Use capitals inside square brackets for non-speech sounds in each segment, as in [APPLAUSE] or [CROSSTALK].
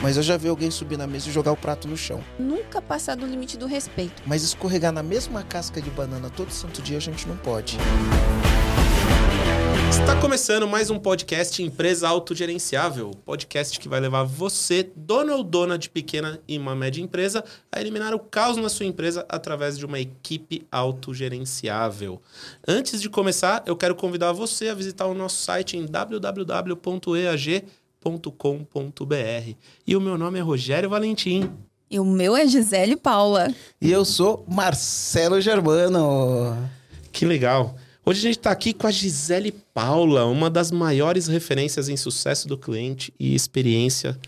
Mas eu já vi alguém subir na mesa e jogar o prato no chão. Nunca passar do limite do respeito. Mas escorregar na mesma casca de banana todo santo dia a gente não pode. Está começando mais um podcast Empresa Autogerenciável. Podcast que vai levar você, dono ou dona de pequena e uma média empresa, a eliminar o caos na sua empresa através de uma equipe autogerenciável. Antes de começar, eu quero convidar você a visitar o nosso site em www.eag.com www.gisele.com.br. E o meu nome é Rogério Valentim. E o meu é Gisele Paula. E eu sou Marcelo Germano. Que legal. Hoje a gente está aqui com a Gisele Paula, uma das maiores referências em sucesso do cliente e experiência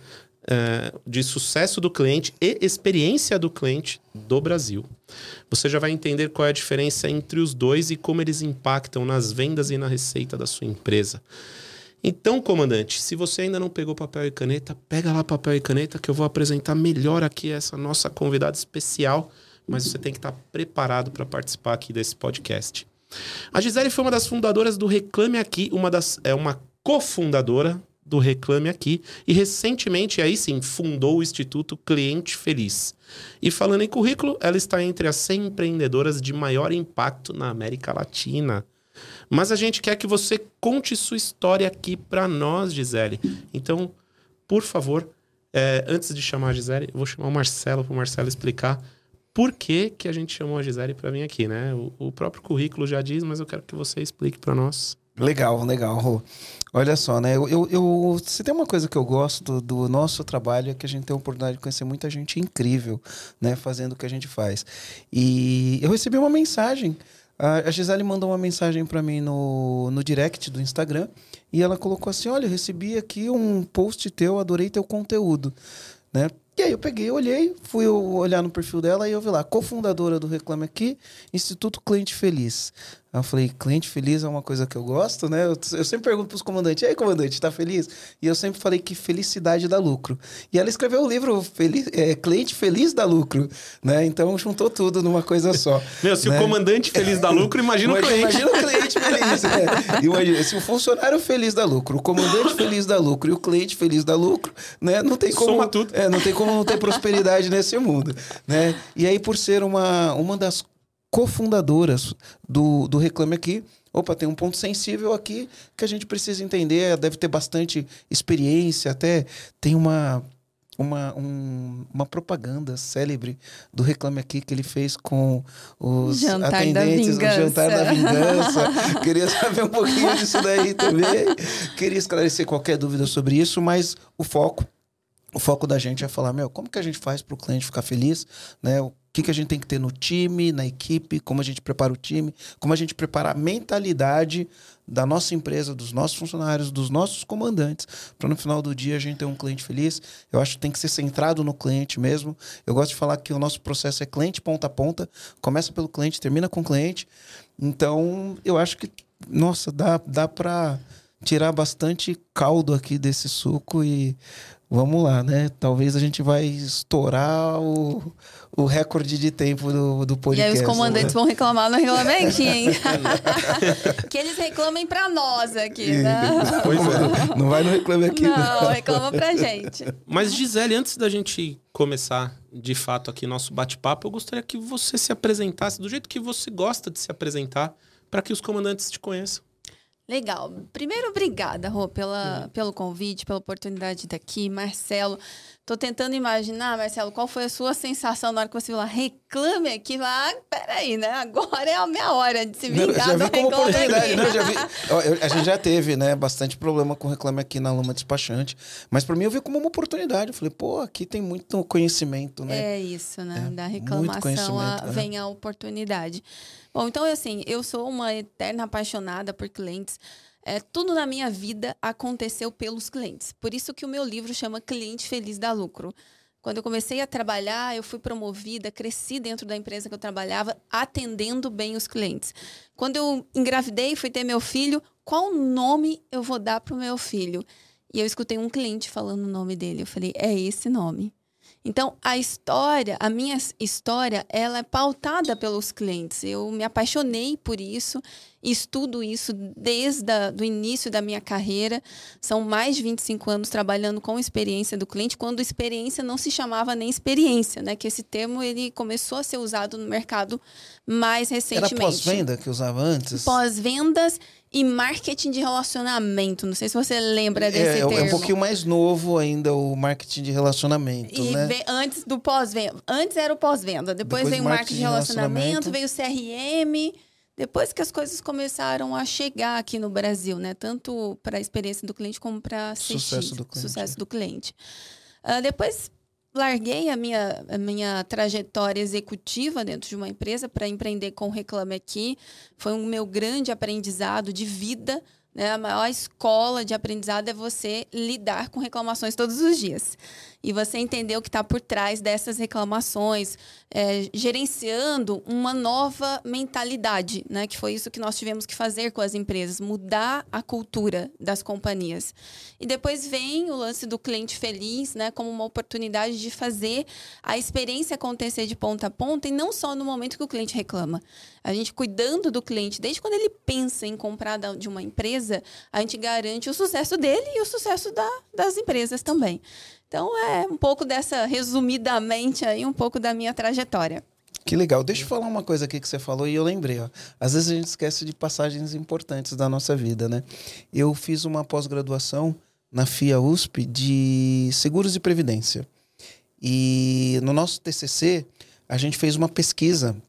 é, de sucesso do cliente e experiência do cliente do Brasil. Você já vai entender qual é a diferença entre os dois e como eles impactam nas vendas e na receita da sua empresa. Então, comandante, se você ainda não pegou papel e caneta, pega lá papel e caneta que eu vou apresentar melhor aqui essa nossa convidada especial, mas você tem que estar preparado para participar aqui desse podcast. A Gisele foi uma das fundadoras do Reclame Aqui, uma das é uma cofundadora do Reclame Aqui e recentemente aí sim fundou o Instituto Cliente Feliz. E falando em currículo, ela está entre as 100 empreendedoras de maior impacto na América Latina. Mas a gente quer que você conte sua história aqui para nós, Gisele. Então, por favor, é, antes de chamar a Gisele, eu vou chamar o Marcelo para o Marcelo explicar por que, que a gente chamou a Gisele para vir aqui, né? O, o, próprio currículo já diz, mas eu quero que você explique para nós. Legal, legal. Olha só, né? Eu, eu, se tem uma coisa que eu gosto do, do nosso trabalho é que a gente tem a oportunidade de conhecer muita gente incrível, né? Fazendo o que a gente faz. E eu recebi uma mensagem a Gisele mandou uma mensagem para mim no, no direct do Instagram e ela colocou assim: Olha, eu recebi aqui um post teu, adorei teu conteúdo. Né? E aí eu peguei, olhei, fui olhar no perfil dela e eu vi lá, cofundadora do Reclame Aqui, Instituto Cliente Feliz. Aí eu falei, cliente feliz é uma coisa que eu gosto, né? Eu, eu sempre pergunto pros comandantes, e aí, comandante, tá feliz? E eu sempre falei que felicidade dá lucro. E ela escreveu o livro feliz, é, Cliente Feliz dá Lucro, né? Então juntou tudo numa coisa só. [LAUGHS] Meu, se né? o comandante feliz dá lucro, imagina o cliente. Imagina o cliente feliz. é. Imagina, se o funcionário feliz dá lucro, o comandante feliz dá lucro e o cliente feliz dá lucro, né? Não tem como. Soma tudo. É, não tem como não ter prosperidade nesse mundo, né? E aí, por ser uma, uma das cofundadoras do, do Reclame Aqui. Opa, tem um ponto sensível aqui que a gente precisa entender. Deve ter bastante experiência, até tem uma uma, um, uma propaganda célebre do Reclame Aqui que ele fez com os jantar atendentes no Jantar da Vingança. [LAUGHS] Queria saber um pouquinho disso daí também. Queria esclarecer qualquer dúvida sobre isso, mas o foco o foco da gente é falar, meu, como que a gente faz para o cliente ficar feliz, né? O que, que a gente tem que ter no time, na equipe, como a gente prepara o time, como a gente prepara a mentalidade da nossa empresa, dos nossos funcionários, dos nossos comandantes, para no final do dia a gente ter um cliente feliz. Eu acho que tem que ser centrado no cliente mesmo. Eu gosto de falar que o nosso processo é cliente ponta a ponta, começa pelo cliente, termina com o cliente. Então, eu acho que, nossa, dá, dá para tirar bastante caldo aqui desse suco e vamos lá, né? Talvez a gente vai estourar o, o recorde de tempo do, do podcast. E aí os comandantes né? vão reclamar no regulamento, hein? [LAUGHS] que eles reclamem para nós aqui, né? Pois é. Não vai no reclame aqui. Não, não, reclama pra gente. Mas Gisele, antes da gente começar de fato aqui nosso bate-papo, eu gostaria que você se apresentasse do jeito que você gosta de se apresentar para que os comandantes te conheçam. Legal. Primeiro, obrigada, Rô, pela, pelo convite, pela oportunidade de estar aqui. Marcelo, tô tentando imaginar, Marcelo, qual foi a sua sensação na hora que você falou, reclame aqui. Lá, ah, peraí, né? Agora é a minha hora de se vingar já vi como oportunidade, já vi, a gente já teve, né, bastante problema com reclame aqui na Luma Despachante. Mas para mim eu vi como uma oportunidade. Eu falei, pô, aqui tem muito conhecimento, né? É isso, né? É, da reclamação a, é. vem a oportunidade. Bom, então, assim, eu sou uma eterna apaixonada por clientes. É, tudo na minha vida aconteceu pelos clientes. Por isso que o meu livro chama Cliente Feliz da Lucro. Quando eu comecei a trabalhar, eu fui promovida, cresci dentro da empresa que eu trabalhava, atendendo bem os clientes. Quando eu engravidei, fui ter meu filho, qual nome eu vou dar para o meu filho? E eu escutei um cliente falando o nome dele. Eu falei, é esse nome. Então, a história, a minha história, ela é pautada pelos clientes. Eu me apaixonei por isso estudo isso desde o início da minha carreira. São mais de 25 anos trabalhando com experiência do cliente, quando experiência não se chamava nem experiência, né? Que esse termo ele começou a ser usado no mercado mais recentemente. Era pós-venda que usava antes? Pós-vendas e marketing de relacionamento. Não sei se você lembra é, desse é, termo. É um pouquinho mais novo ainda o marketing de relacionamento, e né? antes do pós-venda. Antes era o pós-venda, depois, depois veio o marketing de relacionamento, relacionamento, veio o CRM. Depois que as coisas começaram a chegar aqui no Brasil, né? Tanto para a experiência do cliente como para sucesso do cliente. Sucesso do cliente. Uh, depois larguei a minha, a minha trajetória executiva dentro de uma empresa para empreender com o Reclame Aqui. Foi um meu grande aprendizado de vida. Né? A maior escola de aprendizado é você lidar com reclamações todos os dias e você entender o que está por trás dessas reclamações, é, gerenciando uma nova mentalidade, né? Que foi isso que nós tivemos que fazer com as empresas, mudar a cultura das companhias. E depois vem o lance do cliente feliz, né? Como uma oportunidade de fazer a experiência acontecer de ponta a ponta e não só no momento que o cliente reclama. A gente cuidando do cliente, desde quando ele pensa em comprar de uma empresa, a gente garante o sucesso dele e o sucesso da, das empresas também. Então é um pouco dessa, resumidamente aí, um pouco da minha trajetória. Que legal. Deixa eu falar uma coisa aqui que você falou e eu lembrei. Ó. Às vezes a gente esquece de passagens importantes da nossa vida, né? Eu fiz uma pós-graduação na FIA USP de seguros e previdência. E no nosso TCC, a gente fez uma pesquisa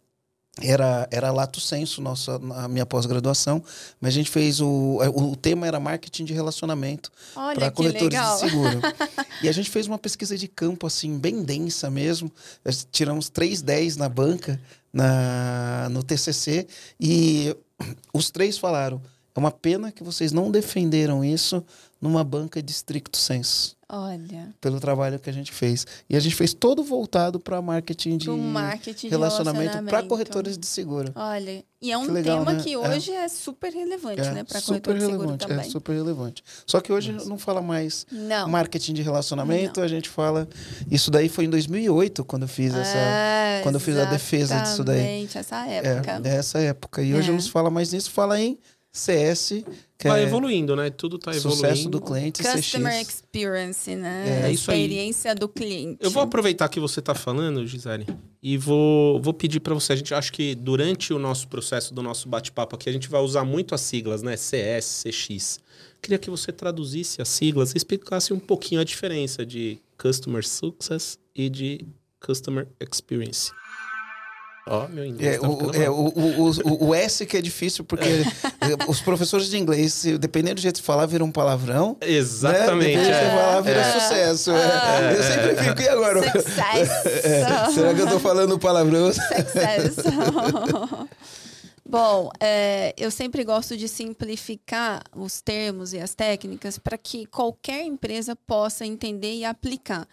era, era lato senso nossa, a minha pós-graduação, mas a gente fez o, o, tema era marketing de relacionamento para coletores legal. de seguro. [LAUGHS] e a gente fez uma pesquisa de campo assim bem densa mesmo. Tiramos 310 na banca, na no TCC e os três falaram: "É uma pena que vocês não defenderam isso numa banca de stricto senso". Olha. Pelo trabalho que a gente fez. E a gente fez todo voltado para marketing de marketing relacionamento, relacionamento. para corretores de seguro. Olha, e é um legal, tema né? que é. hoje é, é super relevante, é, né, para corretores de seguro também. É super relevante. Só que hoje Nossa. não fala mais não. marketing de relacionamento, não. a gente fala isso daí foi em 2008 quando eu fiz essa é, quando eu fiz a defesa disso daí. essa época. É, dessa época. E hoje é. não se fala mais nisso, fala em CS que vai é evoluindo, né? Tudo está evoluindo. Sucesso do cliente. Customer CX. experience, né? É, é isso experiência aí. do cliente. Eu vou aproveitar que você está falando, Gisele, e vou, vou pedir para você. A gente acha que durante o nosso processo do nosso bate-papo aqui, a gente vai usar muito as siglas, né? CS, CX. Queria que você traduzisse as siglas e explicasse um pouquinho a diferença de Customer Success e de Customer Experience. Ó, oh, meu inglês. É, tá o, é, o, o, o, S que é difícil, porque é. [LAUGHS] os professores de inglês, dependendo do jeito de falar, viram um palavrão. Né? Exatamente. Né? É. falar, vira é. sucesso. É. Eu sempre fico, e agora? [LAUGHS] [LAUGHS] Será que eu tô falando palavrão? Sucesso. Bom, é, eu sempre gosto de simplificar os termos e as técnicas para que qualquer empresa possa entender e aplicar.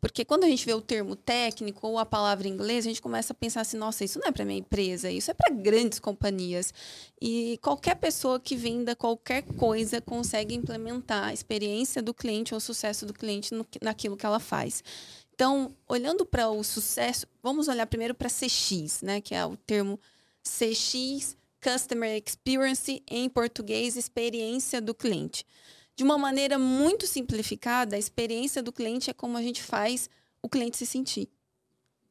Porque quando a gente vê o termo técnico ou a palavra em inglês, a gente começa a pensar assim: nossa, isso não é para minha empresa, isso é para grandes companhias. E qualquer pessoa que venda qualquer coisa consegue implementar a experiência do cliente ou o sucesso do cliente no, naquilo que ela faz. Então, olhando para o sucesso, vamos olhar primeiro para CX, né, que é o termo CX, Customer Experience, em português, experiência do cliente. De uma maneira muito simplificada, a experiência do cliente é como a gente faz o cliente se sentir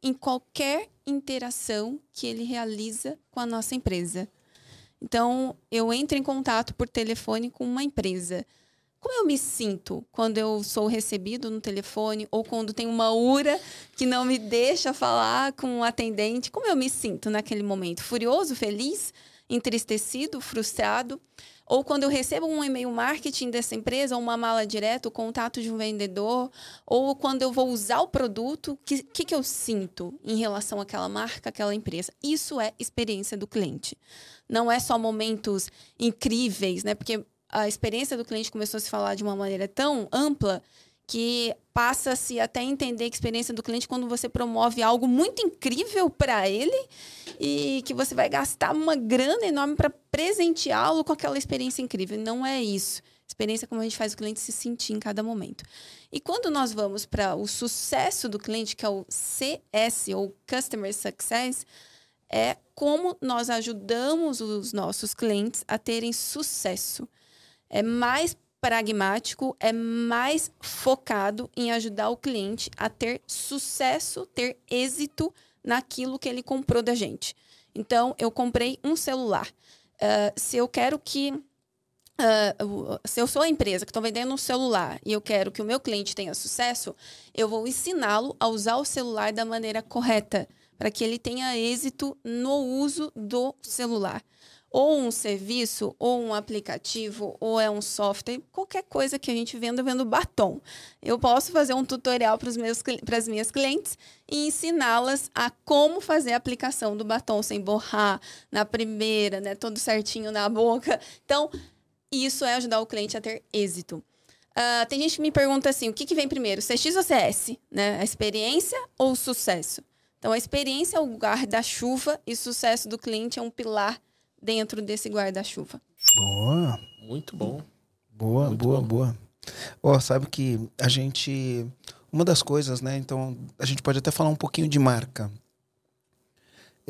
em qualquer interação que ele realiza com a nossa empresa. Então, eu entro em contato por telefone com uma empresa. Como eu me sinto quando eu sou recebido no telefone ou quando tem uma URA que não me deixa falar com o um atendente? Como eu me sinto naquele momento? Furioso, feliz, entristecido, frustrado? Ou quando eu recebo um e-mail marketing dessa empresa, ou uma mala direta, o contato de um vendedor, ou quando eu vou usar o produto, o que, que, que eu sinto em relação àquela marca, àquela empresa? Isso é experiência do cliente. Não é só momentos incríveis, né? Porque a experiência do cliente começou a se falar de uma maneira tão ampla que passa-se até entender a experiência do cliente quando você promove algo muito incrível para ele e que você vai gastar uma grana enorme para presenteá-lo com aquela experiência incrível. Não é isso. Experiência é como a gente faz o cliente se sentir em cada momento. E quando nós vamos para o sucesso do cliente, que é o CS ou Customer Success, é como nós ajudamos os nossos clientes a terem sucesso. É mais pragmático, é mais focado em ajudar o cliente a ter sucesso, ter êxito naquilo que ele comprou da gente. Então, eu comprei um celular. Uh, se eu quero que. Uh, se eu sou a empresa que estou vendendo um celular e eu quero que o meu cliente tenha sucesso, eu vou ensiná-lo a usar o celular da maneira correta, para que ele tenha êxito no uso do celular ou um serviço, ou um aplicativo, ou é um software, qualquer coisa que a gente venda, vendo batom. Eu posso fazer um tutorial para as minhas clientes e ensiná-las a como fazer a aplicação do batom sem borrar na primeira, né? Todo certinho na boca. Então, isso é ajudar o cliente a ter êxito. Uh, tem gente que me pergunta assim: o que, que vem primeiro, CX ou CS? Né? A experiência ou o sucesso? Então, a experiência é o guarda-chuva e o sucesso do cliente é um pilar dentro desse guarda-chuva. Boa. Muito bom. Boa, Muito boa, bom. boa. Ó, oh, sabe que a gente. Uma das coisas, né? Então, a gente pode até falar um pouquinho de marca.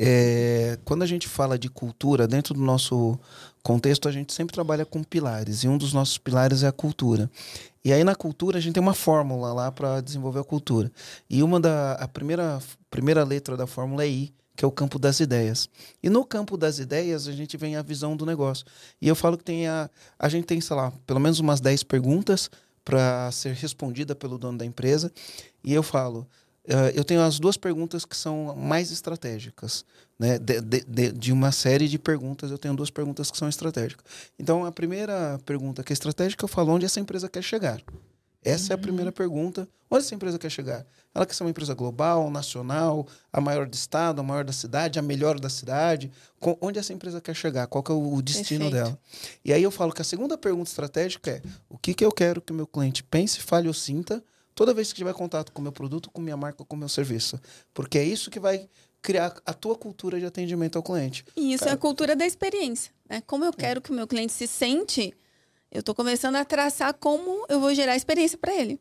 É, quando a gente fala de cultura, dentro do nosso contexto, a gente sempre trabalha com pilares. E um dos nossos pilares é a cultura. E aí, na cultura, a gente tem uma fórmula lá para desenvolver a cultura. E uma da. A primeira, primeira letra da fórmula é I, que é o campo das ideias. E no campo das ideias, a gente vem a visão do negócio. E eu falo que tem a, a gente tem, sei lá, pelo menos umas 10 perguntas para ser respondida pelo dono da empresa. E eu falo, uh, eu tenho as duas perguntas que são mais estratégicas. Né? De, de, de, uma série de perguntas, eu tenho duas perguntas que são estratégicas. Então, a primeira pergunta que é estratégica, eu falo onde essa empresa quer chegar. Essa uhum. é a primeira pergunta. Onde essa empresa quer chegar? Ela quer ser uma empresa global, nacional, a maior do estado, a maior da cidade, a melhor da cidade? Com, onde essa empresa quer chegar? Qual que é o destino Perfeito. dela? E aí eu falo que a segunda pergunta estratégica é o que, que eu quero que o meu cliente pense, fale ou sinta toda vez que tiver contato com o meu produto, com minha marca, com o meu serviço. Porque é isso que vai criar a tua cultura de atendimento ao cliente. E isso Cara. é a cultura da experiência. Né? Como eu quero que o meu cliente se sente eu estou começando a traçar como eu vou gerar experiência para ele.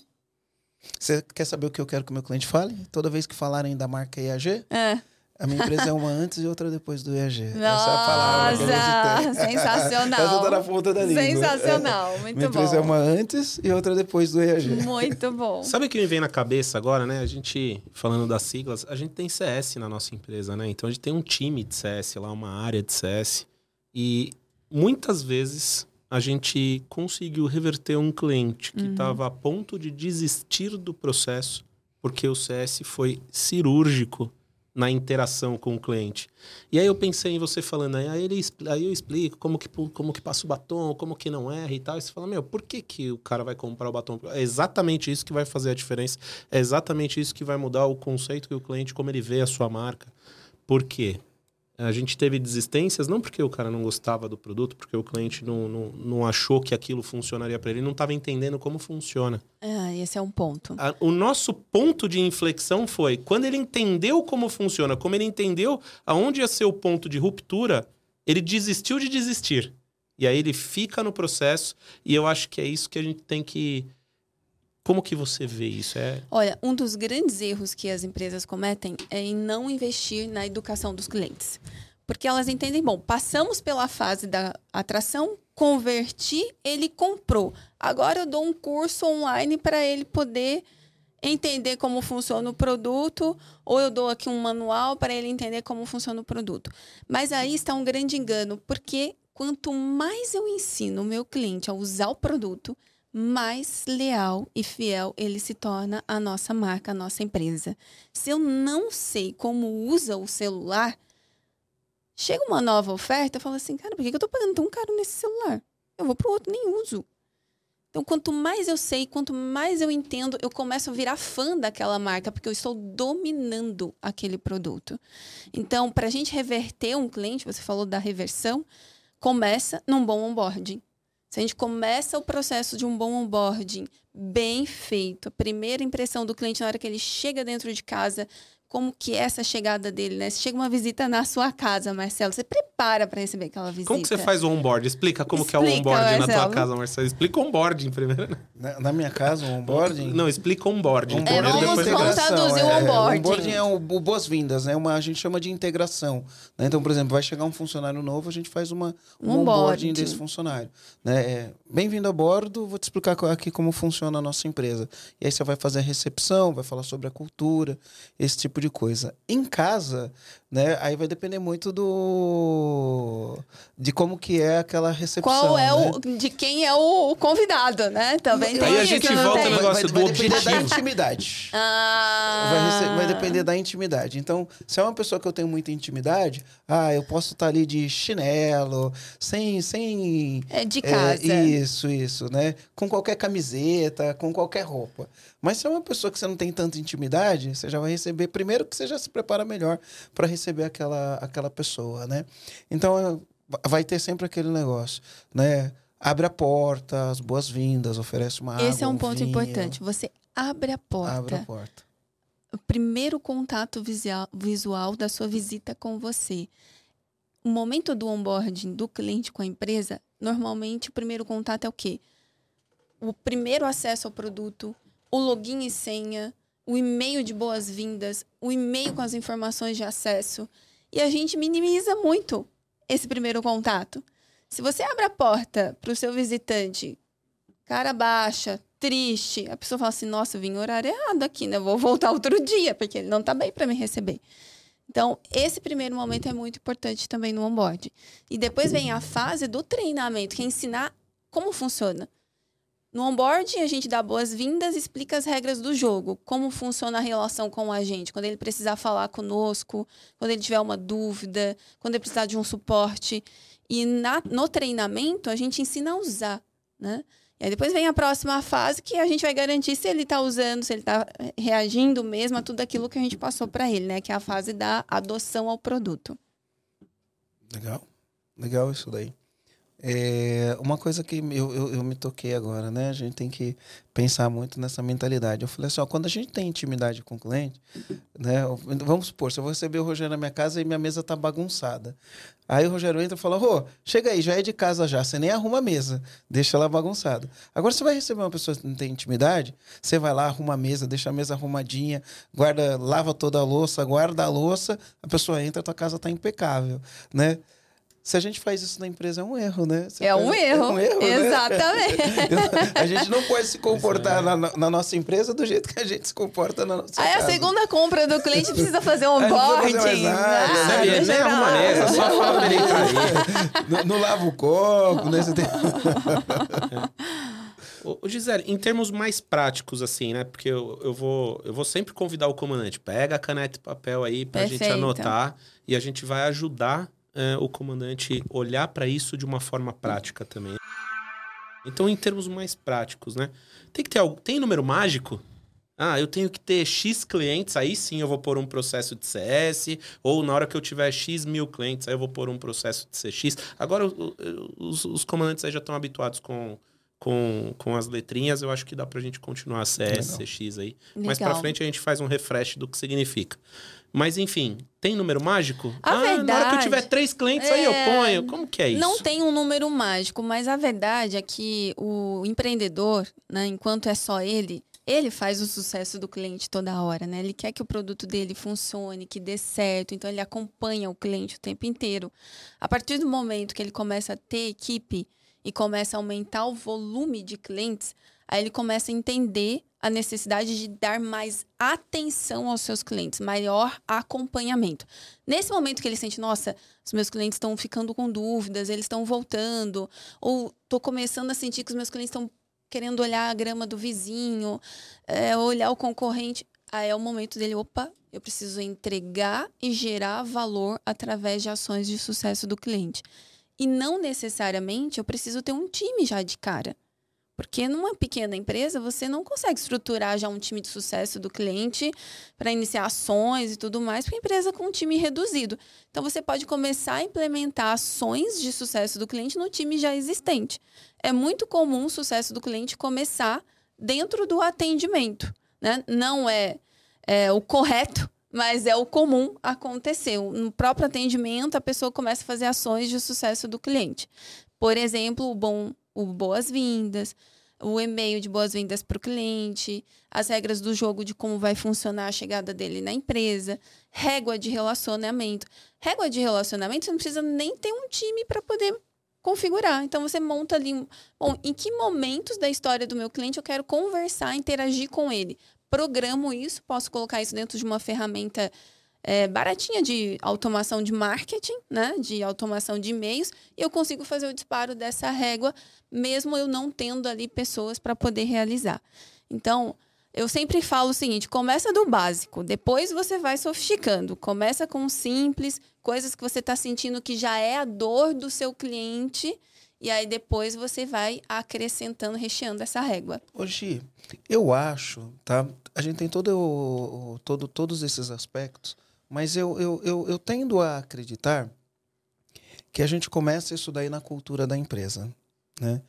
Você quer saber o que eu quero que o meu cliente fale? Toda vez que falarem da marca IAG, é. a minha empresa é uma antes e outra depois do IAG. Nossa, Essa é a palavra que. Sensacional. Essa tá na ponta da língua. Sensacional, muito minha bom. Minha empresa é uma antes e outra depois do IAG. Muito bom. Sabe o que me vem na cabeça agora, né? A gente, falando das siglas, a gente tem CS na nossa empresa, né? Então a gente tem um time de CS lá, uma área de CS. E muitas vezes a gente conseguiu reverter um cliente que estava uhum. a ponto de desistir do processo porque o CS foi cirúrgico na interação com o cliente. E aí eu pensei em você falando, aí, ele, aí eu explico como que, como que passa o batom, como que não erra e tal. E você fala, meu, por que, que o cara vai comprar o batom? É exatamente isso que vai fazer a diferença. É exatamente isso que vai mudar o conceito que o cliente, como ele vê a sua marca. Por quê? A gente teve desistências não porque o cara não gostava do produto, porque o cliente não, não, não achou que aquilo funcionaria para ele, não estava entendendo como funciona. Ah, esse é um ponto. A, o nosso ponto de inflexão foi quando ele entendeu como funciona, como ele entendeu aonde ia ser o ponto de ruptura, ele desistiu de desistir. E aí ele fica no processo, e eu acho que é isso que a gente tem que como que você vê isso? É... Olha, um dos grandes erros que as empresas cometem é em não investir na educação dos clientes. Porque elas entendem, bom, passamos pela fase da atração, converti, ele comprou. Agora eu dou um curso online para ele poder entender como funciona o produto, ou eu dou aqui um manual para ele entender como funciona o produto. Mas aí está um grande engano, porque quanto mais eu ensino o meu cliente a usar o produto, mais leal e fiel ele se torna à nossa marca, à nossa empresa. Se eu não sei como usa o celular, chega uma nova oferta, eu falo assim, cara, por que eu estou pagando tão caro nesse celular? Eu vou para o outro, nem uso. Então, quanto mais eu sei, quanto mais eu entendo, eu começo a virar fã daquela marca, porque eu estou dominando aquele produto. Então, para a gente reverter um cliente, você falou da reversão, começa num bom onboarding. Se a gente começa o processo de um bom onboarding bem feito. A primeira impressão do cliente na hora que ele chega dentro de casa, como que é essa chegada dele, né? Se chega uma visita na sua casa, Marcelo, você prepara para receber aquela visita. Como que você faz o onboard? Explica como Explica, que é o onboard na tua casa, Marcelo. Explica o onboarding primeiro. Na, na, minha casa, o onboarding? Não, explica o onboarding. onboarding é, vamos, depois vamos traduzir é, o onboarding. O onboarding é o, o boas-vindas, né? Uma, a gente chama de integração. Né? Então, por exemplo, vai chegar um funcionário novo, a gente faz uma, um, um onboarding desse funcionário. Né? É, Bem-vindo a bordo, vou te explicar aqui como funciona a nossa empresa. E aí você vai fazer a recepção, vai falar sobre a cultura, esse tipo de coisa. Em casa, né? Aí vai depender muito do de como que é aquela recepção. Qual é né? o de quem é o convidado, né? Também tem Aí a gente volta no negócio vai, do vai depender da intimidade. Ah. Vai, vai, depender da intimidade. Então, se é uma pessoa que eu tenho muita intimidade, ah, eu posso estar ali de chinelo, sem sem é de casa. É, isso, isso, né? Com qualquer camiseta, com qualquer roupa. Mas se é uma pessoa que você não tem tanta intimidade, você já vai receber primeiro que você já se prepara melhor para receber aquela, aquela pessoa, né? Então vai ter sempre aquele negócio, né? Abre a porta, as boas-vindas, oferece uma Esse água. Esse é um, um ponto vinho. importante. Você abre a porta. Abre a porta. O primeiro contato visual, visual da sua visita com você. O momento do onboarding do cliente com a empresa, normalmente o primeiro contato é o quê? O primeiro acesso ao produto, o login e senha, o e-mail de boas-vindas, o e-mail com as informações de acesso. E a gente minimiza muito esse primeiro contato. Se você abre a porta para o seu visitante, cara baixa, triste, a pessoa fala assim: nossa, eu vim horário errado aqui, né? Vou voltar outro dia, porque ele não está bem para me receber. Então, esse primeiro momento é muito importante também no onboard. E depois vem a fase do treinamento, que é ensinar como funciona. No onboard, a gente dá boas-vindas e explica as regras do jogo, como funciona a relação com a gente, quando ele precisar falar conosco, quando ele tiver uma dúvida, quando ele precisar de um suporte. E na, no treinamento, a gente ensina a usar, né? E aí depois vem a próxima fase que a gente vai garantir se ele está usando, se ele está reagindo mesmo a tudo aquilo que a gente passou para ele, né? Que é a fase da adoção ao produto. Legal. Legal isso daí. É, uma coisa que eu, eu, eu, me toquei agora, né? A gente tem que pensar muito nessa mentalidade. Eu falei assim, ó, quando a gente tem intimidade com o cliente, né? Vamos supor, se eu vou receber o Rogério na minha casa e minha mesa tá bagunçada. Aí o Rogério entra e fala, Rô, chega aí, já é de casa já, você nem arruma a mesa, deixa ela bagunçada. Agora você vai receber uma pessoa que não tem intimidade, você vai lá, arruma a mesa, deixa a mesa arrumadinha, guarda, lava toda a louça, guarda a louça, a pessoa entra, a tua casa tá impecável, né? Se a gente faz isso na empresa, é um erro, né? é um, erro. é um erro. Né? Exatamente. Né? [LAUGHS] a gente não pode se comportar na, na, nossa empresa do jeito que a gente se comporta na nossa Aí casa. a segunda compra do cliente [LAUGHS] precisa fazer um onboarding. Não ah, é nem arruma maneira, só fala pra ele não, não lava o copo, né? Você tem... [LAUGHS] Ô, Gisele, em termos mais práticos, assim, né? Porque eu, eu, vou, eu vou sempre convidar o comandante. Pega a caneta e papel aí pra Perfeito. gente anotar. E a gente vai ajudar é, o comandante olhar para isso de uma forma prática também. Então, em termos mais práticos, né? Tem que ter algo. Tem número mágico? Ah, eu tenho que ter X clientes, aí sim eu vou pôr um processo de CS, ou na hora que eu tiver X mil clientes, aí eu vou pôr um processo de CX. Agora, os, os comandantes aí já estão habituados com, com, com as letrinhas, eu acho que dá pra gente continuar CS, Legal. CX aí. Legal. Mais pra frente a gente faz um refresh do que significa. Mas enfim, tem número mágico? A ah, verdade, na hora que eu tiver três clientes, é... aí eu é, ponho. Como que é isso? Não tem um número mágico, mas a verdade é que o empreendedor, né, enquanto é só ele, ele faz o sucesso do cliente toda hora, né? Ele quer que o produto dele funcione, que dê certo, então ele acompanha o cliente o tempo inteiro. A partir do momento que ele começa a ter equipe e começa a aumentar o volume de clientes, aí ele começa a entender a necessidade de dar mais atenção aos seus clientes, maior acompanhamento. Nesse momento que ele sente, nossa, os meus clientes estão ficando com dúvidas, eles estão voltando, ou estou começando a sentir que os meus clientes estão querendo olhar a grama do vizinho, é, olhar o concorrente, aí é o momento dele, opa, eu preciso entregar e gerar valor através de ações de sucesso do cliente. E não necessariamente eu preciso ter um time já de cara. Porque numa pequena empresa, você não consegue estruturar já um time de sucesso do cliente para iniciar ações e tudo mais, porque a empresa com um time reduzido. Então, você pode começar a implementar ações de sucesso do cliente no time já existente. É muito comum o sucesso do cliente começar dentro do atendimento. Né? Não é, é o correto, mas é o comum acontecer. No próprio atendimento, a pessoa começa a fazer ações de sucesso do cliente. Por exemplo, o bom, o boas-vindas, o e-mail de boas-vindas para o cliente, as regras do jogo de como vai funcionar a chegada dele na empresa, régua de relacionamento. Régua de relacionamento, você não precisa nem ter um time para poder configurar. Então você monta ali, bom, em que momentos da história do meu cliente eu quero conversar, interagir com ele. Programo isso, posso colocar isso dentro de uma ferramenta é, baratinha de automação de marketing, né? De automação de e-mails, e eu consigo fazer o disparo dessa régua, mesmo eu não tendo ali pessoas para poder realizar. Então, eu sempre falo o seguinte: começa do básico, depois você vai sofisticando. Começa com o simples, coisas que você está sentindo que já é a dor do seu cliente. E aí depois você vai acrescentando, recheando essa régua. Hoje, eu acho, tá? A gente tem todo, todo, todos esses aspectos, mas eu, eu, eu, eu tendo a acreditar que a gente começa isso daí na cultura da empresa, né?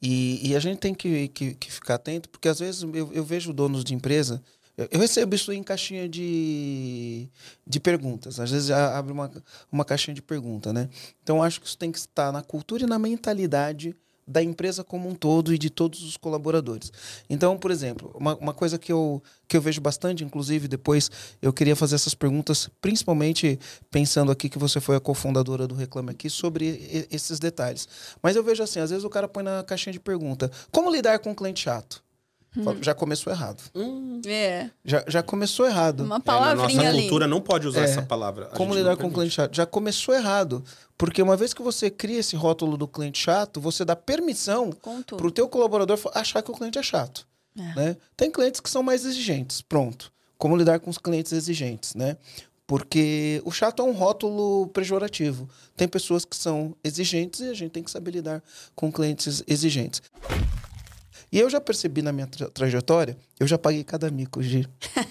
E, e a gente tem que, que, que, ficar atento, porque às vezes eu, eu vejo donos de empresa. Eu, recebo isso em caixinha de, de perguntas. Às vezes abre uma, uma caixinha de pergunta, né? Então acho que isso tem que estar na cultura e na mentalidade da empresa como um todo e de todos os colaboradores. Então, por exemplo, uma, uma coisa que eu, que eu vejo bastante, inclusive depois eu queria fazer essas perguntas, principalmente pensando aqui que você foi a cofundadora do Reclame Aqui, sobre esses detalhes. Mas eu vejo assim, às vezes o cara põe na caixinha de pergunta, como lidar com um cliente chato? Hum. Já começou errado. Hum. É. Já, já começou errado. Uma palavrinha é, na nossa cultura não pode usar é. essa palavra. A Como lidar com o cliente chato? Já começou errado. Porque uma vez que você cria esse rótulo do cliente chato, você dá permissão para o teu colaborador achar que o cliente é chato. É. Né? Tem clientes que são mais exigentes. Pronto. Como lidar com os clientes exigentes, né? Porque o chato é um rótulo pejorativo. Tem pessoas que são exigentes e a gente tem que saber lidar com clientes exigentes. E eu já percebi na minha tra trajetória, eu já paguei cada mico, Gi.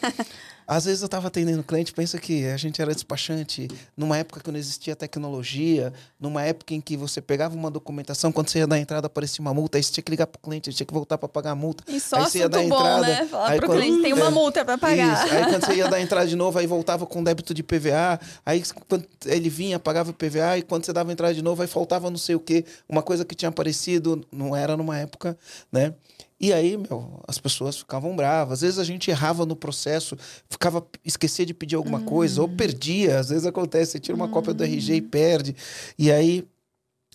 [LAUGHS] Às vezes eu estava atendendo cliente, pensa que a gente era despachante numa época que não existia tecnologia, numa época em que você pegava uma documentação, quando você ia dar entrada aparecia uma multa, aí você tinha que ligar pro cliente, tinha que voltar para pagar a multa. E só aí você ia dar bom, entrada, né? Falar aí pro quando, cliente, tem uma é, multa para pagar. Isso. Aí quando você ia dar [LAUGHS] entrada de novo, aí voltava com débito de PVA, aí quando ele vinha, pagava o PVA, e quando você dava entrada de novo, aí faltava não sei o quê, uma coisa que tinha aparecido, não era numa época, né? E aí, meu, as pessoas ficavam bravas. Às vezes a gente errava no processo, ficava esquecia de pedir alguma uhum. coisa, ou perdia. Às vezes acontece, você tira uma uhum. cópia do RG e perde. E aí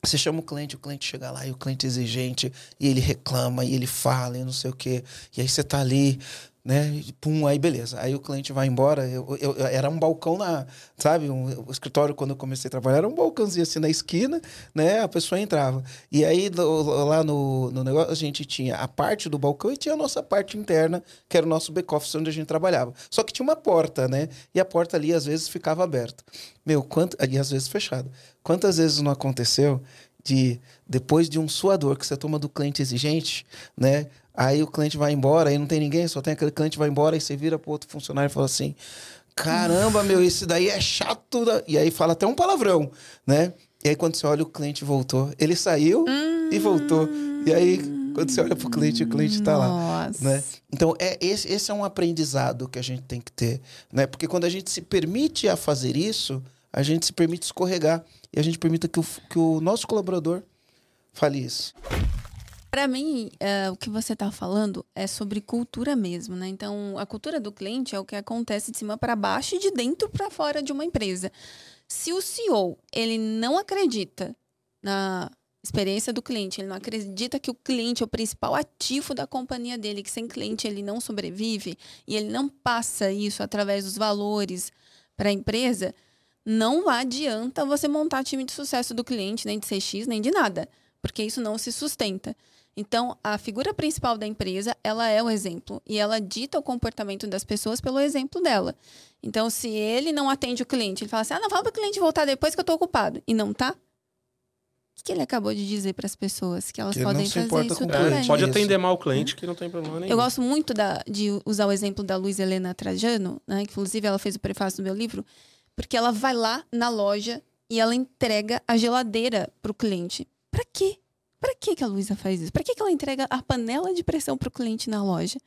você chama o cliente, o cliente chega lá e o cliente é exigente, e ele reclama, e ele fala, e não sei o quê. E aí você tá ali, né? Pum, aí beleza. Aí o cliente vai embora. Eu, eu, eu era um balcão na, sabe? Um, o escritório, quando eu comecei a trabalhar, era um balcãozinho assim na esquina, né? A pessoa entrava. E aí lá no, no negócio, a gente tinha a parte do balcão e tinha a nossa parte interna, que era o nosso back-office onde a gente trabalhava. Só que tinha uma porta, né? E a porta ali às vezes ficava aberta. Meu, quanto, ali às vezes fechada. Quantas vezes não aconteceu de depois de um suador que você toma do cliente exigente, né? Aí o cliente vai embora, aí não tem ninguém, só tem aquele cliente vai embora, aí você vira pro outro funcionário e fala assim: caramba, meu, esse daí é chato. Da... E aí fala até um palavrão, né? E aí quando você olha, o cliente voltou. Ele saiu hum, e voltou. E aí, quando você olha pro cliente, o cliente tá lá. Né? Então, é, esse, esse é um aprendizado que a gente tem que ter. Né? Porque quando a gente se permite a fazer isso, a gente se permite escorregar. E a gente permita que o, que o nosso colaborador fale isso. Para mim, é, o que você está falando é sobre cultura mesmo, né? Então, a cultura do cliente é o que acontece de cima para baixo e de dentro para fora de uma empresa. Se o CEO ele não acredita na experiência do cliente, ele não acredita que o cliente é o principal ativo da companhia dele, que sem cliente ele não sobrevive e ele não passa isso através dos valores para a empresa, não adianta você montar time de sucesso do cliente, nem de CX, nem de nada, porque isso não se sustenta. Então, a figura principal da empresa, ela é o exemplo e ela dita o comportamento das pessoas pelo exemplo dela. Então, se ele não atende o cliente, ele fala assim: "Ah, não, fala para o cliente voltar depois que eu estou ocupado" e não tá? O que ele acabou de dizer para as pessoas que elas que podem fazer isso também? É, pode atender mal o cliente que não tem problema nenhum. Eu gosto muito da, de usar o exemplo da Luiz Helena Trajano, né, que inclusive ela fez o prefácio do meu livro, porque ela vai lá na loja e ela entrega a geladeira para o cliente. Para quê? Para que, que a Luísa faz isso? Para que, que ela entrega a panela de pressão para o cliente na loja?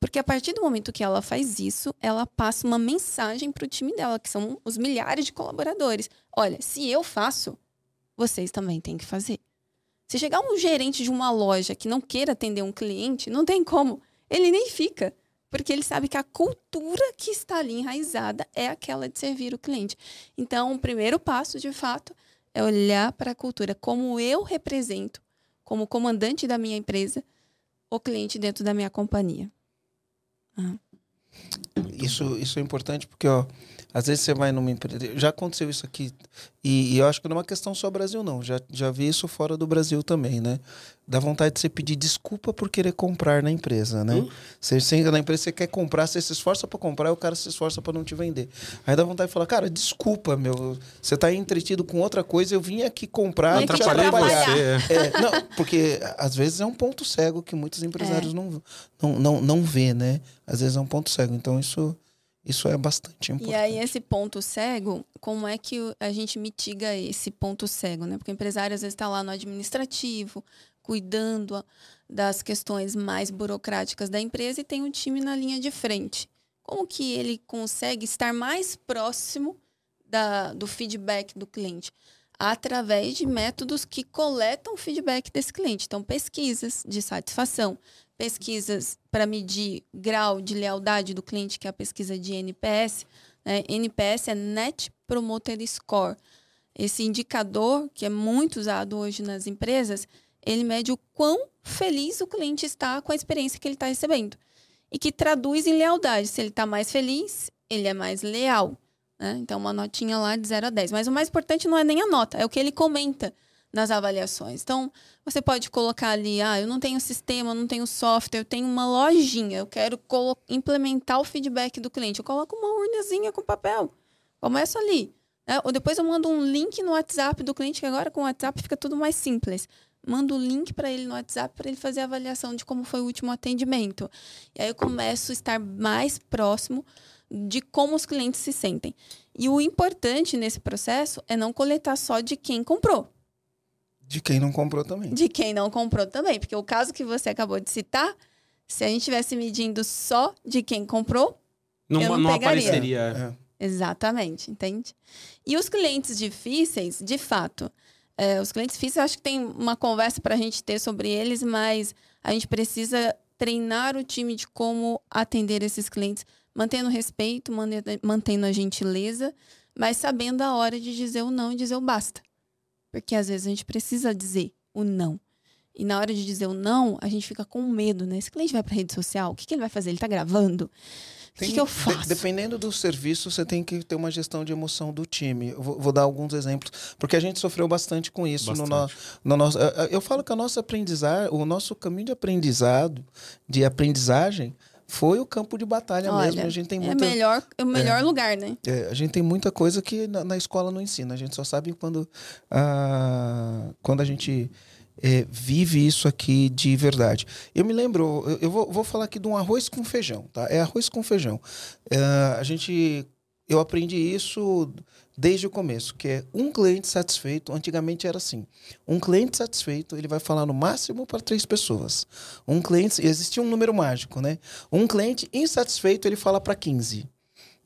Porque a partir do momento que ela faz isso, ela passa uma mensagem para o time dela, que são os milhares de colaboradores. Olha, se eu faço, vocês também têm que fazer. Se chegar um gerente de uma loja que não queira atender um cliente, não tem como. Ele nem fica. Porque ele sabe que a cultura que está ali enraizada é aquela de servir o cliente. Então, o primeiro passo, de fato, é olhar para a cultura, como eu represento, como comandante da minha empresa, o cliente dentro da minha companhia. Uhum. Isso, isso é importante porque, ó, às vezes você vai numa empresa. Já aconteceu isso aqui. E, e, eu acho que não é uma questão só Brasil, não. Já, já vi isso fora do Brasil também, né? Dá vontade de você pedir desculpa por querer comprar na empresa, né? Hum? Você, você na empresa, você quer comprar, você se esforça para comprar e o cara se esforça para não te vender. Aí dá vontade de falar, cara, desculpa, meu. Você tá entretido com outra coisa, eu vim aqui comprar e te atrapalhar. Você. É. é, não, porque às vezes é um ponto cego que muitos empresários é. não, não, não, não vê, né? Às vezes é um ponto cego. Então isso isso é bastante importante. E aí, esse ponto cego, como é que a gente mitiga esse ponto cego, né? Porque o empresário às vezes está lá no administrativo, cuidando das questões mais burocráticas da empresa e tem um time na linha de frente. Como que ele consegue estar mais próximo da, do feedback do cliente? Através de métodos que coletam feedback desse cliente. Então, pesquisas de satisfação, pesquisas para medir grau de lealdade do cliente, que é a pesquisa de NPS. Né? NPS é Net Promoter Score. Esse indicador, que é muito usado hoje nas empresas, ele mede o quão feliz o cliente está com a experiência que ele está recebendo. E que traduz em lealdade. Se ele está mais feliz, ele é mais leal. Né? Então, uma notinha lá de 0 a 10. Mas o mais importante não é nem a nota, é o que ele comenta nas avaliações. Então, você pode colocar ali, ah, eu não tenho sistema, não tenho software, eu tenho uma lojinha, eu quero implementar o feedback do cliente. Eu coloco uma urnazinha com papel. Começo ali. Né? Ou depois eu mando um link no WhatsApp do cliente, que agora com o WhatsApp fica tudo mais simples. Mando o link para ele no WhatsApp para ele fazer a avaliação de como foi o último atendimento. E aí eu começo a estar mais próximo de como os clientes se sentem. E o importante nesse processo é não coletar só de quem comprou. De quem não comprou também. De quem não comprou também. Porque o caso que você acabou de citar, se a gente estivesse medindo só de quem comprou, não, eu não, não apareceria. É. Exatamente, entende? E os clientes difíceis, de fato, é, os clientes eu acho que tem uma conversa para a gente ter sobre eles, mas a gente precisa treinar o time de como atender esses clientes, mantendo respeito, mantendo a gentileza, mas sabendo a hora de dizer o não e dizer o basta. Porque às vezes a gente precisa dizer o não. E na hora de dizer o não, a gente fica com medo, né? Esse cliente vai para rede social, o que, que ele vai fazer? Ele está gravando? O que, que, eu faço? De, dependendo do serviço, você tem que ter uma gestão de emoção do time. Eu vou, vou dar alguns exemplos, porque a gente sofreu bastante com isso bastante. no, no, no nosso. Eu falo que a nossa aprendizagem, o nosso caminho de aprendizado, de aprendizagem, foi o campo de batalha Olha, mesmo. A gente tem é muita, é melhor, é o melhor é, lugar, né? É, a gente tem muita coisa que na, na, escola não ensina. A gente só sabe quando, ah, quando a gente é, vive isso aqui de verdade. Eu me lembro, eu, eu vou, vou, falar aqui de um arroz com feijão, tá? É arroz com feijão. É, a gente, eu aprendi isso desde o começo, que é um cliente satisfeito. Antigamente era assim: um cliente satisfeito ele vai falar no máximo para três pessoas. Um cliente existia um número mágico, né? Um cliente insatisfeito ele fala para 15.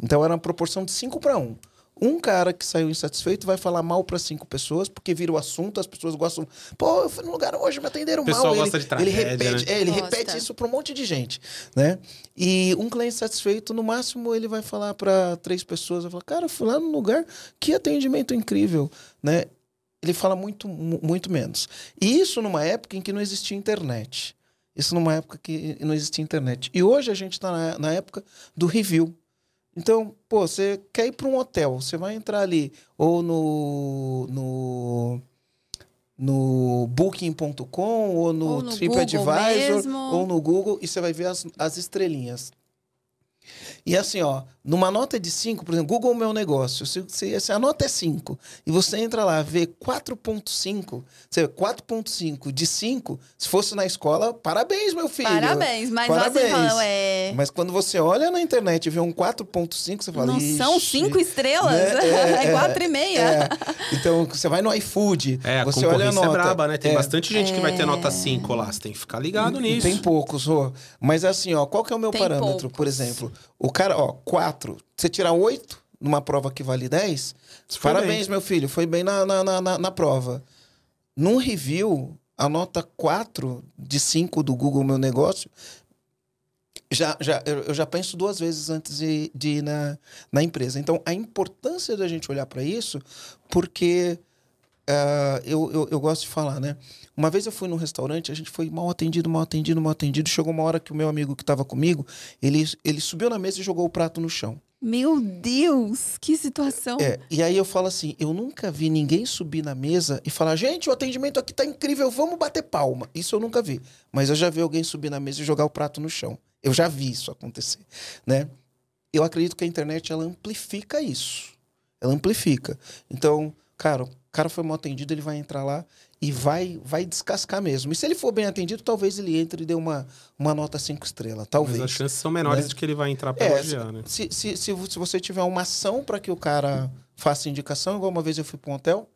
Então era uma proporção de 5 para 1. Um cara que saiu insatisfeito vai falar mal para cinco pessoas, porque vira o assunto, as pessoas gostam. Pô, eu fui no lugar hoje, me atenderam mal. O pessoal gosta ele, de tragédia, ele repete, né? é, ele repete isso para um monte de gente, né? E um cliente satisfeito, no máximo, ele vai falar para três pessoas, vai falar, cara, fui lá no lugar, que atendimento incrível, né? Ele fala muito, muito menos. E isso numa época em que não existia internet. Isso numa época que não existia internet. E hoje a gente está na, na época do review. Então, pô, você quer ir para um hotel, você vai entrar ali ou no no no booking.com ou no, ou no TripAdvisor ou no Google e você vai ver as, as estrelinhas. E assim, ó, numa nota de 5, por exemplo, Google Meu Negócio, se, se, se a nota é 5 e você entra lá vê 4.5, você 4.5 de 5, se fosse na escola, parabéns, meu filho. Parabéns, mas parabéns. Fala, é... Mas quando você olha na internet e vê um 4.5, você fala... Não são 5 estrelas, né? é 4,5. [LAUGHS] É, é, então, você vai no iFood, é, você olha a é nota... é braba, né? Tem é. bastante gente que vai ter nota 5 lá, você tem que ficar ligado nisso. Tem poucos, ó. Mas assim, ó, qual que é o meu tem parâmetro, poucos. por exemplo? O cara, ó, 4, você tirar 8 numa prova que vale 10, parabéns, bem. meu filho, foi bem na, na, na, na prova. Num review, a nota 4 de 5 do Google Meu Negócio, já, já, eu já penso duas vezes antes de, de ir na, na empresa. Então, a importância da gente olhar para isso, porque uh, eu, eu, eu, gosto de falar, né? Uma vez eu fui num restaurante, a gente foi mal atendido, mal atendido, mal atendido. Chegou uma hora que o meu amigo que estava comigo, ele, ele subiu na mesa e jogou o prato no chão. Meu Deus, que situação. É, e aí eu falo assim, eu nunca vi ninguém subir na mesa e falar, gente, o atendimento aqui tá incrível, vamos bater palma. Isso eu nunca vi. Mas eu já vi alguém subir na mesa e jogar o prato no chão. Eu já vi isso acontecer, né? Eu acredito que a internet ela amplifica isso. Ela amplifica. Então, cara, o cara foi mal atendido, ele vai entrar lá e vai vai descascar mesmo. E se ele for bem atendido, talvez ele entre e dê uma, uma nota cinco estrelas. Talvez. Mas as chances são menores né? de que ele vai entrar para é, elogiar, né? Se, se, se, se, você tiver uma ação para que o cara faça indicação, igual uma vez eu fui para um hotel,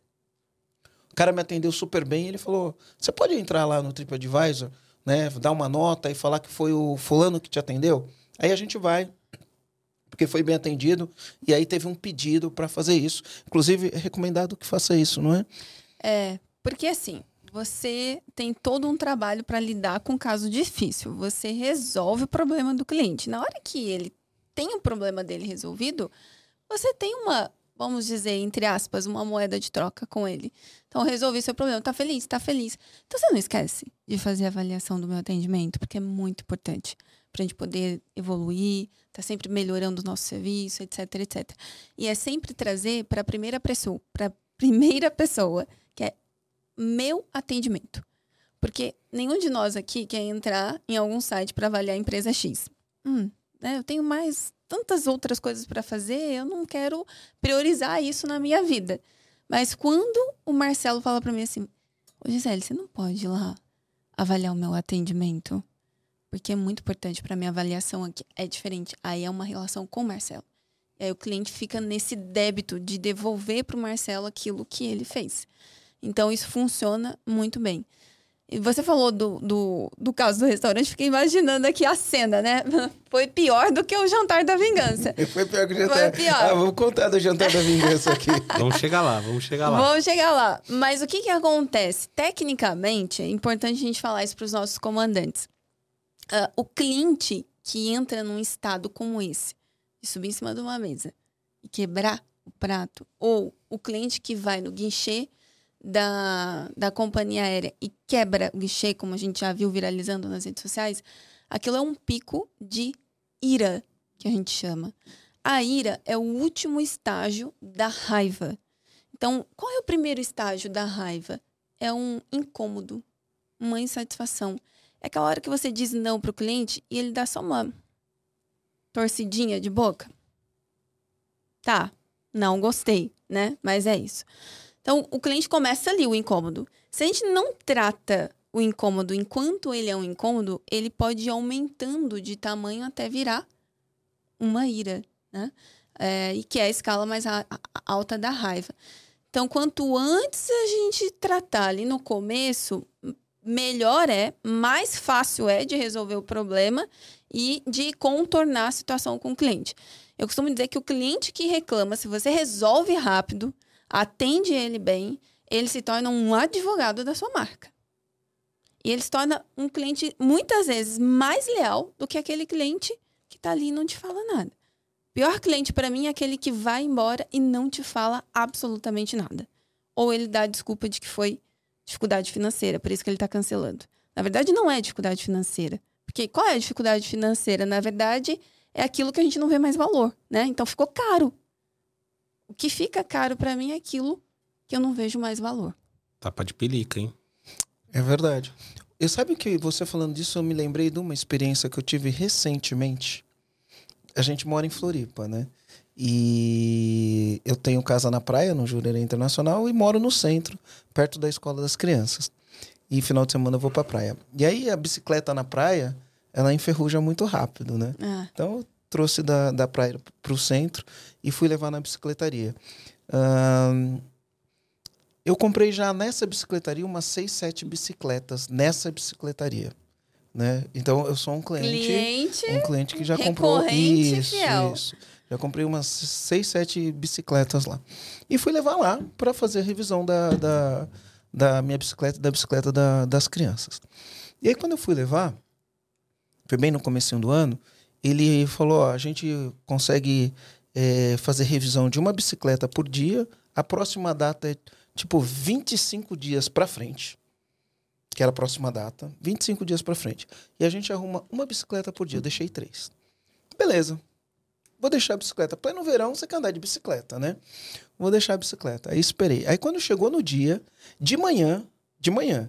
o cara me atendeu super bem e ele falou: Você pode entrar lá no TripAdvisor, né? Dar uma nota e falar que foi o fulano que te atendeu? Aí a gente vai porque foi bem atendido e aí teve um pedido para fazer isso. Inclusive, é recomendado que faça isso, não é? É, porque assim, você tem todo um trabalho para lidar com um caso difícil. Você resolve o problema do cliente. Na hora que ele tem o problema dele resolvido, você tem uma, vamos dizer, entre aspas, uma moeda de troca com ele. Então, resolvi seu problema. Tá feliz? Tá feliz. Então, você não esquece de fazer a avaliação do meu atendimento, porque é muito importante para a gente poder evoluir, tá sempre melhorando o nosso serviço, etc, etc. E é sempre trazer para a primeira pessoa, para primeira pessoa, meu atendimento. Porque nenhum de nós aqui quer entrar em algum site para avaliar a empresa X. Hum, né, eu tenho mais tantas outras coisas para fazer, eu não quero priorizar isso na minha vida. Mas quando o Marcelo fala para mim assim: Ô Gisele, você não pode ir lá avaliar o meu atendimento? Porque é muito importante para minha avaliação aqui. É diferente. Aí é uma relação com o Marcelo. E aí o cliente fica nesse débito de devolver para o Marcelo aquilo que ele fez. Então, isso funciona muito bem. E você falou do, do, do caso do restaurante, fiquei imaginando aqui a cena, né? [LAUGHS] Foi pior do que o jantar da vingança. [LAUGHS] Foi pior que o jantar. Foi pior. Ah, vamos contar do jantar da vingança aqui. [LAUGHS] vamos chegar lá, vamos chegar lá. Vamos chegar lá. Mas o que, que acontece? Tecnicamente, é importante a gente falar isso para os nossos comandantes. Uh, o cliente que entra num estado como esse, de subir em cima de uma mesa e quebrar o prato, ou o cliente que vai no guichê da, da companhia aérea e quebra o guichê, como a gente já viu viralizando nas redes sociais, aquilo é um pico de ira, que a gente chama. A ira é o último estágio da raiva. Então, qual é o primeiro estágio da raiva? É um incômodo, uma insatisfação. É aquela hora que você diz não para o cliente e ele dá só uma torcidinha de boca. Tá, não gostei, né? Mas é isso. Então, o cliente começa ali o incômodo. Se a gente não trata o incômodo enquanto ele é um incômodo, ele pode ir aumentando de tamanho até virar uma ira, né? É, e que é a escala mais alta da raiva. Então, quanto antes a gente tratar ali no começo, melhor é, mais fácil é de resolver o problema e de contornar a situação com o cliente. Eu costumo dizer que o cliente que reclama, se você resolve rápido, atende ele bem, ele se torna um advogado da sua marca. E ele se torna um cliente muitas vezes mais leal do que aquele cliente que está ali e não te fala nada. Pior cliente para mim é aquele que vai embora e não te fala absolutamente nada. Ou ele dá a desculpa de que foi dificuldade financeira, por isso que ele está cancelando. Na verdade, não é dificuldade financeira. Porque qual é a dificuldade financeira? Na verdade, é aquilo que a gente não vê mais valor, né? Então ficou caro. O que fica caro para mim é aquilo que eu não vejo mais valor. Tapa de pelica, hein? É verdade. Eu sabe que você falando disso, eu me lembrei de uma experiência que eu tive recentemente. a gente mora em Floripa, né? E eu tenho casa na praia, no Jurerê Internacional, e moro no centro, perto da escola das crianças. E final de semana eu vou pra praia. E aí a bicicleta na praia, ela enferruja muito rápido, né? Ah. Então eu trouxe da, da praia pro centro e fui levar na bicicletaria. Eu comprei já nessa bicicletaria umas seis, sete bicicletas nessa bicicletaria. Né? Então eu sou um cliente, cliente um cliente que já comprou isso, fiel. isso. Já comprei umas seis, sete bicicletas lá. E fui levar lá para fazer a revisão da, da, da, minha bicicleta da bicicleta da, das crianças. E aí, quando eu fui levar, foi bem no começo do ano, ele falou: ó, a gente consegue é, fazer revisão de uma bicicleta por dia, a próxima data é tipo 25 dias para frente. Que era a próxima data, 25 dias para frente. E a gente arruma uma bicicleta por dia. Deixei três. Beleza. Vou deixar a bicicleta. Pleno verão, você quer andar de bicicleta, né? Vou deixar a bicicleta. Aí esperei. Aí quando chegou no dia, de manhã, de manhã,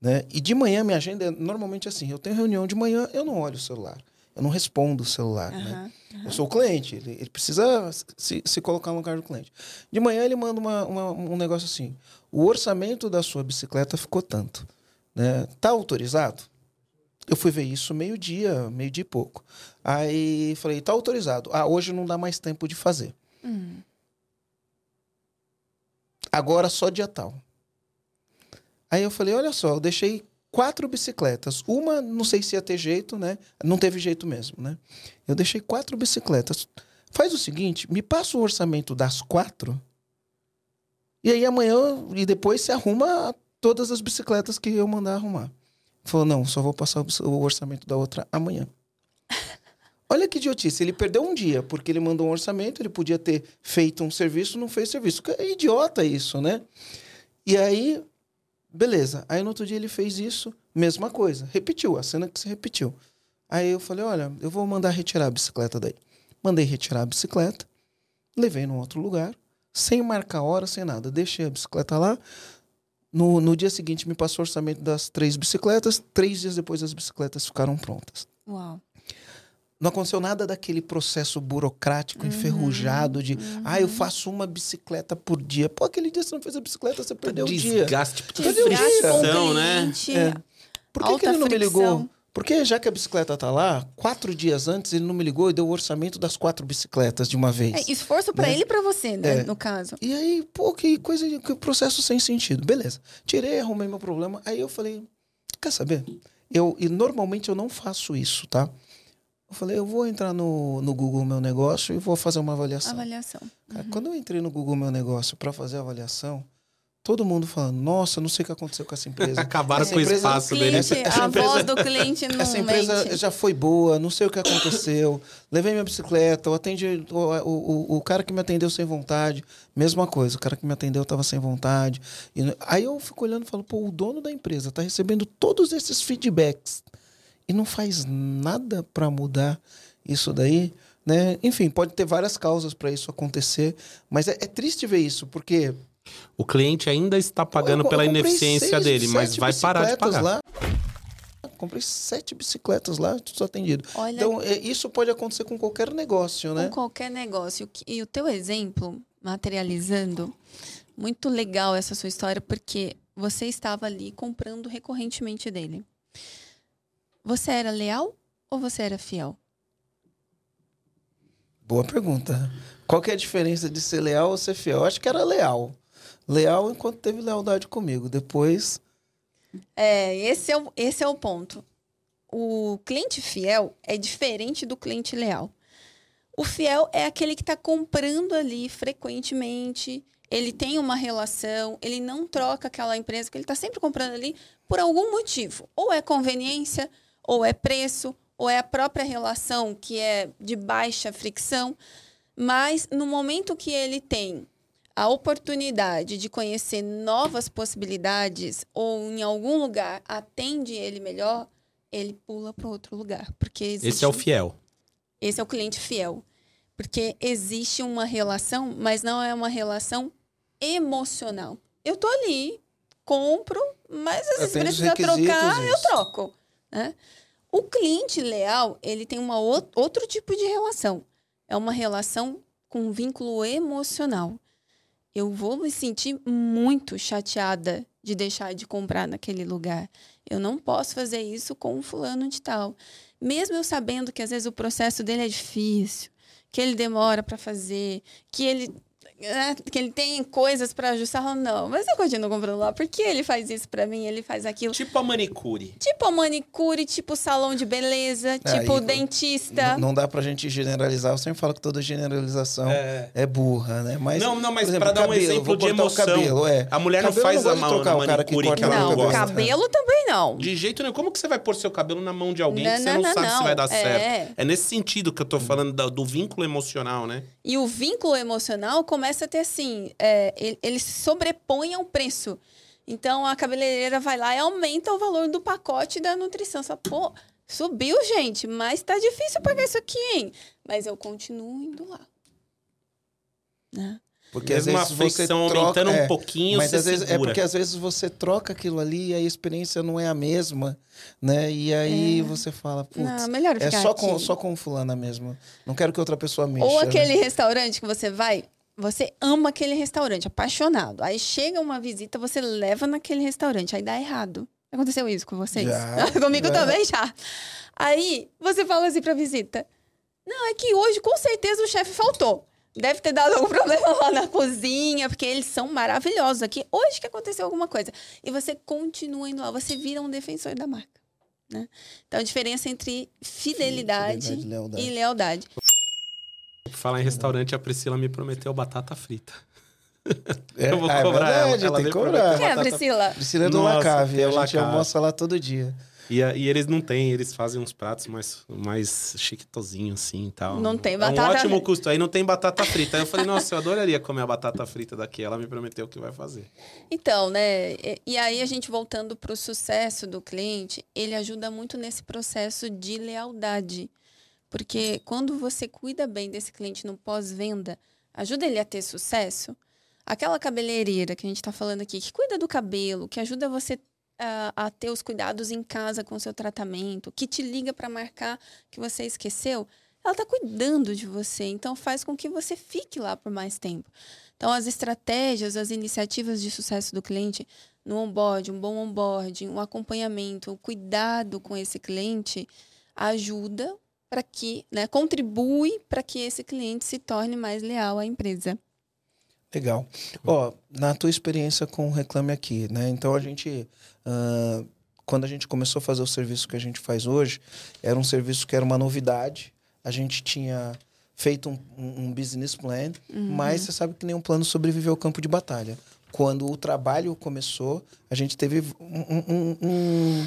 né? E de manhã minha agenda é normalmente assim. Eu tenho reunião de manhã, eu não olho o celular. Eu não respondo o celular, uhum, né? Uhum. Eu sou o cliente. Ele, ele precisa se, se, colocar no lugar do cliente. De manhã ele manda uma, uma, um negócio assim. O orçamento da sua bicicleta ficou tanto. Né? Tá autorizado? Eu fui ver isso meio-dia, meio-dia e pouco. Aí falei, tá autorizado. Ah, hoje não dá mais tempo de fazer. Hum. Agora só dia tal. Aí eu falei, olha só, eu deixei quatro bicicletas. Uma, não sei se ia ter jeito, né? Não teve jeito mesmo, né? Eu deixei quatro bicicletas. Faz o seguinte, me passa o orçamento das quatro. E aí amanhã e depois se arruma todas as bicicletas que eu mandar arrumar. Falou, não, só vou passar o orçamento da outra amanhã. [LAUGHS] Olha que idiotice. Ele perdeu um dia, porque ele mandou um orçamento, ele podia ter feito um serviço, não fez serviço. É idiota isso, né? E aí, beleza. Aí no outro dia ele fez isso, mesma coisa. Repetiu, a cena que se repetiu. Aí eu falei, olha, eu vou mandar retirar a bicicleta daí. Mandei retirar a bicicleta, levei num outro lugar, sem marcar hora, sem nada. Deixei a bicicleta lá, no, no dia seguinte, me passou o orçamento das três bicicletas. Três dias depois, as bicicletas ficaram prontas. Uau. Não aconteceu nada daquele processo burocrático, uhum, enferrujado de, uhum. ah, eu faço uma bicicleta por dia. Pô, aquele dia você não fez a bicicleta, você perdeu o dia. Desgaste, tipo, perdeu o dia. né? É. Por que, que ele não fricção. me ligou? Porque já que a bicicleta tá lá, quatro dias antes ele não me ligou e deu o orçamento das quatro bicicletas de uma vez. É, esforço para né? ele e pra você, né? É. No caso. E aí, pô, que coisa, que processo sem sentido. Beleza. Tirei, arrumei meu problema. Aí eu falei, quer saber? Eu, e normalmente eu não faço isso, tá? Eu falei, eu vou entrar no, no Google Meu Negócio e vou fazer uma avaliação. Avaliação. Cara, quando eu entrei no Google Meu Negócio para fazer a avaliação, Todo mundo falando, nossa, não sei o que aconteceu com essa empresa. [LAUGHS] Acabaram essa com o espaço dele. Essa, essa a empresa, voz do cliente [LAUGHS] não Essa empresa mente. já foi boa, não sei o que aconteceu. Levei minha bicicleta, eu atendi, o, o, o, cara que me atendeu sem vontade, mesma coisa, o cara que me atendeu estava sem vontade. E, aí eu fico olhando e falo, pô, o dono da empresa está recebendo todos esses feedbacks e não faz nada para mudar isso daí. Né? Enfim, pode ter várias causas para isso acontecer, mas é, é triste ver isso, porque o cliente ainda está pagando eu, pela ineficiência seis, dele, mas vai parar de pagar. Lá. Comprei sete bicicletas lá, tudo atendido. Olha, então, é, isso pode acontecer com qualquer negócio, né? Com qualquer negócio. E o teu exemplo, materializando, muito legal essa sua história, porque você estava ali comprando recorrentemente dele. Você era leal ou você era fiel? Boa pergunta. Qual que é a diferença de ser leal ou ser fiel? Eu acho que era leal leal enquanto teve lealdade comigo. Depois. É, esse é o, esse é o ponto. O cliente fiel é diferente do cliente leal. O fiel é aquele que está comprando ali frequentemente, ele tem uma relação, ele não troca aquela empresa que ele está sempre comprando ali por algum motivo. Ou é conveniência, ou é preço, ou é a própria relação que é de baixa fricção. Mas no momento que ele tem a oportunidade de conhecer novas possibilidades ou em algum lugar atende ele melhor, ele pula para outro lugar. Porque existe... Esse é o fiel. Esse é o cliente fiel. Porque existe uma relação, mas não é uma relação emocional. Eu tô ali, compro, mas às vezes precisa trocar, eu troco. Né? O cliente leal, ele tem uma outro tipo de relação. É uma relação com vínculo emocional. Eu vou me sentir muito chateada de deixar de comprar naquele lugar. Eu não posso fazer isso com um fulano de tal. Mesmo eu sabendo que às vezes o processo dele é difícil, que ele demora para fazer, que ele né, que ele tem coisas para ajustar. Não, mas eu continuo comprando lá. Porque ele faz isso para mim, ele faz aquilo. Tipo a manicure. Tipo a manicure, tipo salão de beleza, tipo dentista. Não, não dá pra gente generalizar. Eu sempre falo que toda generalização é, é burra, né? Mas, não, não, mas para dar um cabelo, exemplo de emoção. Cabelo, é. A mulher cabelo não faz não a mão na manicure que, que ela não, gosta. cabelo também não. De jeito nenhum. Como que você vai pôr seu cabelo na mão de alguém não, que você não, não sabe se vai dar é. certo? É nesse sentido que eu tô falando do, do vínculo emocional, né? E o vínculo emocional começa a ter assim, é, ele, ele se sobrepõe ao preço. Então a cabeleireira vai lá e aumenta o valor do pacote da nutrição. Só, pô, subiu, gente, mas tá difícil pagar isso aqui, hein? Mas eu continuo indo lá. Né? Porque às vezes você troca, aumentando é, um pouquinho, mas às vezes é porque às vezes você troca aquilo ali e a experiência não é a mesma, né? E aí é. você fala, putz, é só com só com fulana mesmo. Não quero que outra pessoa mexa. Ou aquele né? restaurante que você vai, você ama aquele restaurante, apaixonado. Aí chega uma visita, você leva naquele restaurante, aí dá errado. Aconteceu isso com vocês? Já, [LAUGHS] Comigo já. também já. Aí você fala assim pra visita: Não, é que hoje com certeza o chefe faltou. Deve ter dado algum [LAUGHS] problema lá na cozinha, porque eles são maravilhosos aqui. Hoje que aconteceu alguma coisa. E você continua indo lá, você vira um defensor da marca. Né? Então a diferença entre fidelidade, fidelidade lealdade. e lealdade. Falar em restaurante, a Priscila me prometeu batata frita. [LAUGHS] É, eu vou ah, é cobrar é verdade, ela. ela tem que cobrar. Quem é a Priscila? Priscila é do Nossa, Lacave. A gente Lacave. almoça lá todo dia. E, e eles não têm, eles fazem uns pratos mais, mais chiquitozinhos assim e tal. Não tem batata É um ótimo custo. Aí não tem batata frita. Aí eu falei, nossa, eu adoraria comer a batata frita daqui. Ela me prometeu que vai fazer. Então, né? E, e aí a gente voltando para o sucesso do cliente, ele ajuda muito nesse processo de lealdade. Porque quando você cuida bem desse cliente no pós-venda, ajuda ele a ter sucesso. Aquela cabeleireira que a gente está falando aqui, que cuida do cabelo, que ajuda você a, a, ter os cuidados em casa com o seu tratamento, que te liga para marcar que você esqueceu, ela está cuidando de você. Então, faz com que você fique lá por mais tempo. Então, as estratégias, as iniciativas de sucesso do cliente no onboard, um bom onboarding, um acompanhamento, o um cuidado com esse cliente ajuda para que, né, contribui para que esse cliente se torne mais leal à empresa. Legal. Ó, na tua experiência com o Reclame Aqui, né? Então a gente, uh, quando a gente começou a fazer o serviço que a gente faz hoje, era um serviço que era uma novidade. A gente tinha feito um, um business plan, uhum. mas você sabe que nenhum plano sobreviveu ao campo de batalha. Quando o trabalho começou, a gente teve um, um um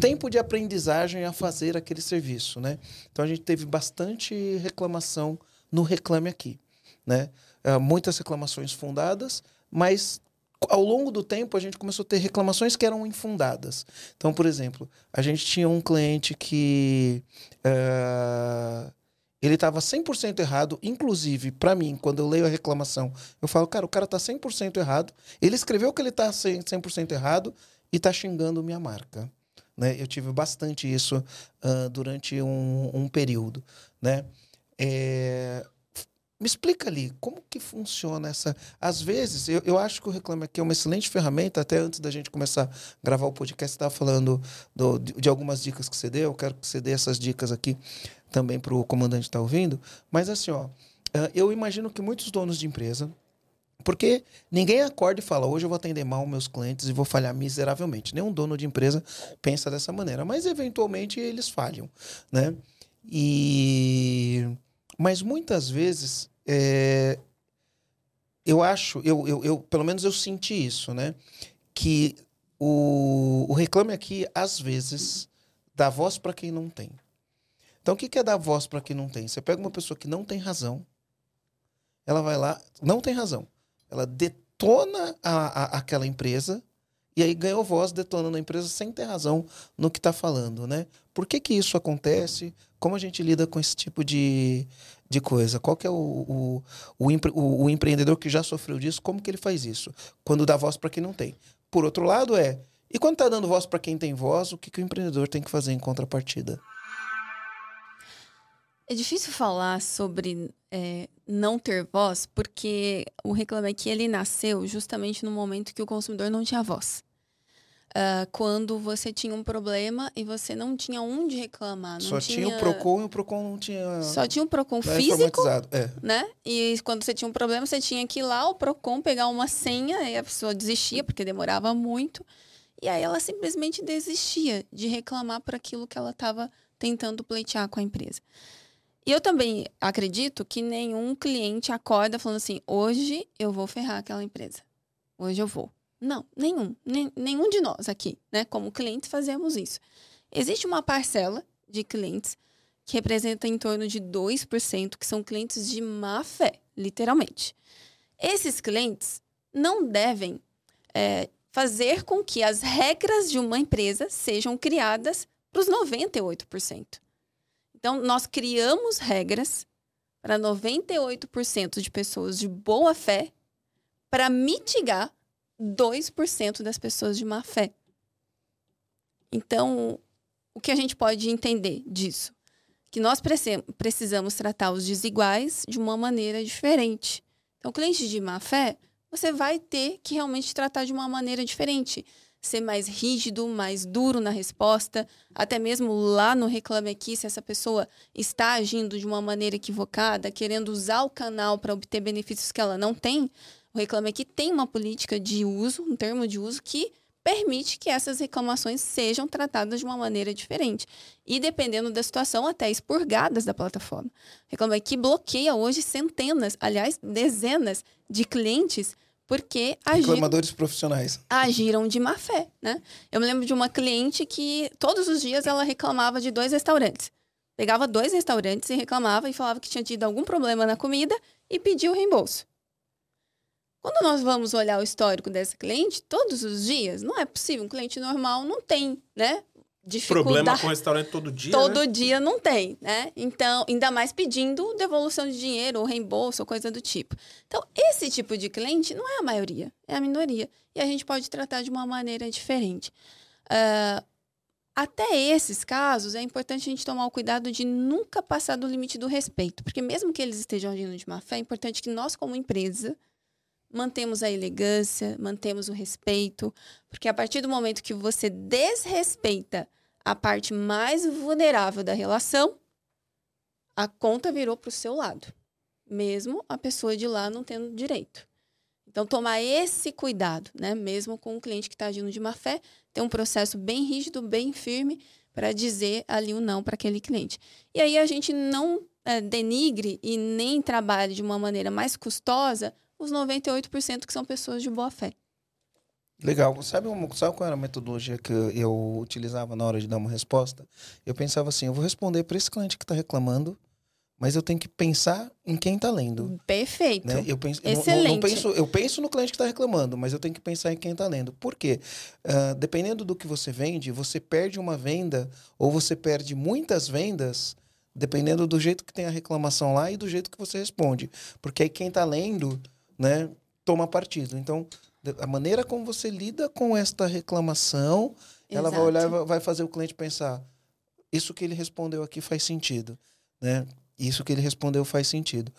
tempo de aprendizagem a fazer aquele serviço, né? Então a gente teve bastante reclamação no Reclame Aqui, né? Uh, muitas reclamações fundadas, mas ao longo do tempo a gente começou a ter reclamações que eram infundadas. Então, por exemplo, a gente tinha um cliente que uh, ele estava 100% errado, inclusive para mim, quando eu leio a reclamação, eu falo, cara, o cara está 100% errado, ele escreveu que ele está 100% errado e está xingando minha marca. Né? Eu tive bastante isso uh, durante um, um, período. Né? É... Me explica ali, como que funciona essa... Às vezes, eu, eu acho que o Reclame Aqui é uma excelente ferramenta, até antes da gente começar a gravar o podcast, você estava falando do, de, de, algumas dicas que você deu, eu quero que você dê essas dicas aqui também para o comandante estar tá ouvindo. Mas assim, ó, eu imagino que muitos donos de empresa, porque ninguém acorda e fala, hoje eu vou atender mal meus clientes e vou falhar miseravelmente. Nenhum dono de empresa pensa dessa maneira, mas eventualmente eles falham, né? E... Mas muitas vezes, é... eu acho, eu, eu, eu, pelo menos eu senti isso, né? Que o, o reclame aqui, às vezes, dá voz para quem não tem. Então, o que é dar voz para quem não tem? Você pega uma pessoa que não tem razão, ela vai lá, não tem razão ela detona a, a, aquela empresa e aí ganhou voz detonando a empresa sem ter razão no que está falando, né? Por que, que isso acontece? Como a gente lida com esse tipo de, de coisa? Qual que é o, o, o, o, o empreendedor que já sofreu disso? Como que ele faz isso? Quando dá voz para quem não tem. Por outro lado, é E quando está dando voz para quem tem voz, o que, que o empreendedor tem que fazer em contrapartida? É difícil falar sobre é, não ter voz, porque o Reclame Aqui ele nasceu justamente no momento que o consumidor não tinha voz. Uh, quando você tinha um problema e você não tinha onde reclamar. Só tinha... tinha o PROCON e o PROCON não tinha. Só tinha o PROCON físico. É. Né? E quando você tinha um problema, você tinha que ir lá, o PROCON, pegar uma senha, e a pessoa desistia, porque demorava muito. E aí ela simplesmente desistia de reclamar por aquilo que ela estava tentando pleitear com a empresa. E eu também acredito que nenhum cliente acorda falando assim: hoje eu vou ferrar aquela empresa. Hoje eu vou. Não, nenhum. Nenhum de nós aqui, né, como clientes, fazemos isso. Existe uma parcela de clientes que representa em torno de 2%, que são clientes de má fé, literalmente. Esses clientes não devem é, fazer com que as regras de uma empresa sejam criadas para os 98%. Então, nós criamos regras para 98% de pessoas de boa fé para mitigar 2% das pessoas de má fé. Então, o que a gente pode entender disso? Que nós precisamos tratar os desiguais de uma maneira diferente. Então, cliente de má fé, você vai ter que realmente tratar de uma maneira diferente. Ser mais rígido, mais duro na resposta, até mesmo lá no Reclame Aqui, se essa pessoa está agindo de uma maneira equivocada, querendo usar o canal para obter benefícios que ela não tem, o Reclame Aqui tem uma política de uso, um termo de uso que permite que essas reclamações sejam tratadas de uma maneira diferente. E, dependendo da situação, até expurgadas da plataforma. Reclame Aqui bloqueia hoje centenas, aliás, dezenas de clientes porque agiram, reclamadores profissionais agiram de má fé, né? Eu me lembro de uma cliente que todos os dias ela reclamava de dois restaurantes. Pegava dois restaurantes e reclamava e falava que tinha tido algum problema na comida e pediu o reembolso. Quando nós vamos olhar o histórico dessa cliente, todos os dias, não é possível. Um cliente normal não tem, né? Problema com o restaurante todo dia. Todo né? dia não tem, né? Então, ainda mais pedindo devolução de dinheiro, ou reembolso, ou coisa do tipo. Então, esse tipo de cliente não é a maioria, é a minoria. E a gente pode tratar de uma maneira diferente. Uh, até esses casos, é importante a gente tomar o cuidado de nunca passar do limite do respeito. Porque mesmo que eles estejam agindo de má fé, é importante que nós, como empresa, mantemos a elegância, mantemos o respeito, porque a partir do momento que você desrespeita a parte mais vulnerável da relação, a conta virou para o seu lado, mesmo a pessoa de lá não tendo direito. Então, tomar esse cuidado, né? mesmo com um cliente que está agindo de má fé, ter um processo bem rígido, bem firme, para dizer ali o não para aquele cliente. E aí a gente não é, denigre e nem trabalhe de uma maneira mais custosa os 98% que são pessoas de boa fé. Legal. Sabe, sabe qual era a metodologia que eu utilizava na hora de dar uma resposta? Eu pensava assim: eu vou responder para esse cliente que está reclamando, mas eu tenho que pensar em quem está lendo. Perfeito. Né? Eu penso, Excelente. Não, não penso, eu penso no cliente que está reclamando, mas eu tenho que pensar em quem está lendo. Por quê? Uh, dependendo do que você vende, você perde uma venda ou você perde muitas vendas, dependendo do jeito que tem a reclamação lá e do jeito que você responde. Porque aí quem está lendo né, toma partido. Então, a maneira como você lida com esta reclamação, Exato. ela vai olhar vai fazer o cliente pensar: isso que ele respondeu aqui faz sentido, né? Isso que ele respondeu faz sentido.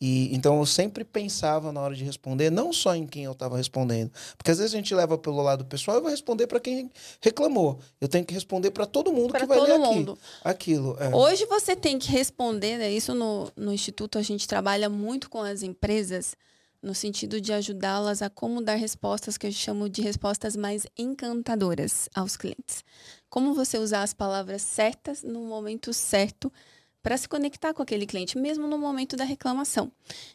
E então eu sempre pensava na hora de responder, não só em quem eu estava respondendo, porque às vezes a gente leva pelo lado pessoal, eu vou responder para quem reclamou. Eu tenho que responder para todo mundo pra que vai ler mundo. Aqui, aquilo. É. Hoje você tem que responder, né? Isso no, no instituto a gente trabalha muito com as empresas no sentido de ajudá-las a como dar respostas que eu chamo de respostas mais encantadoras aos clientes. Como você usar as palavras certas no momento certo para se conectar com aquele cliente, mesmo no momento da reclamação.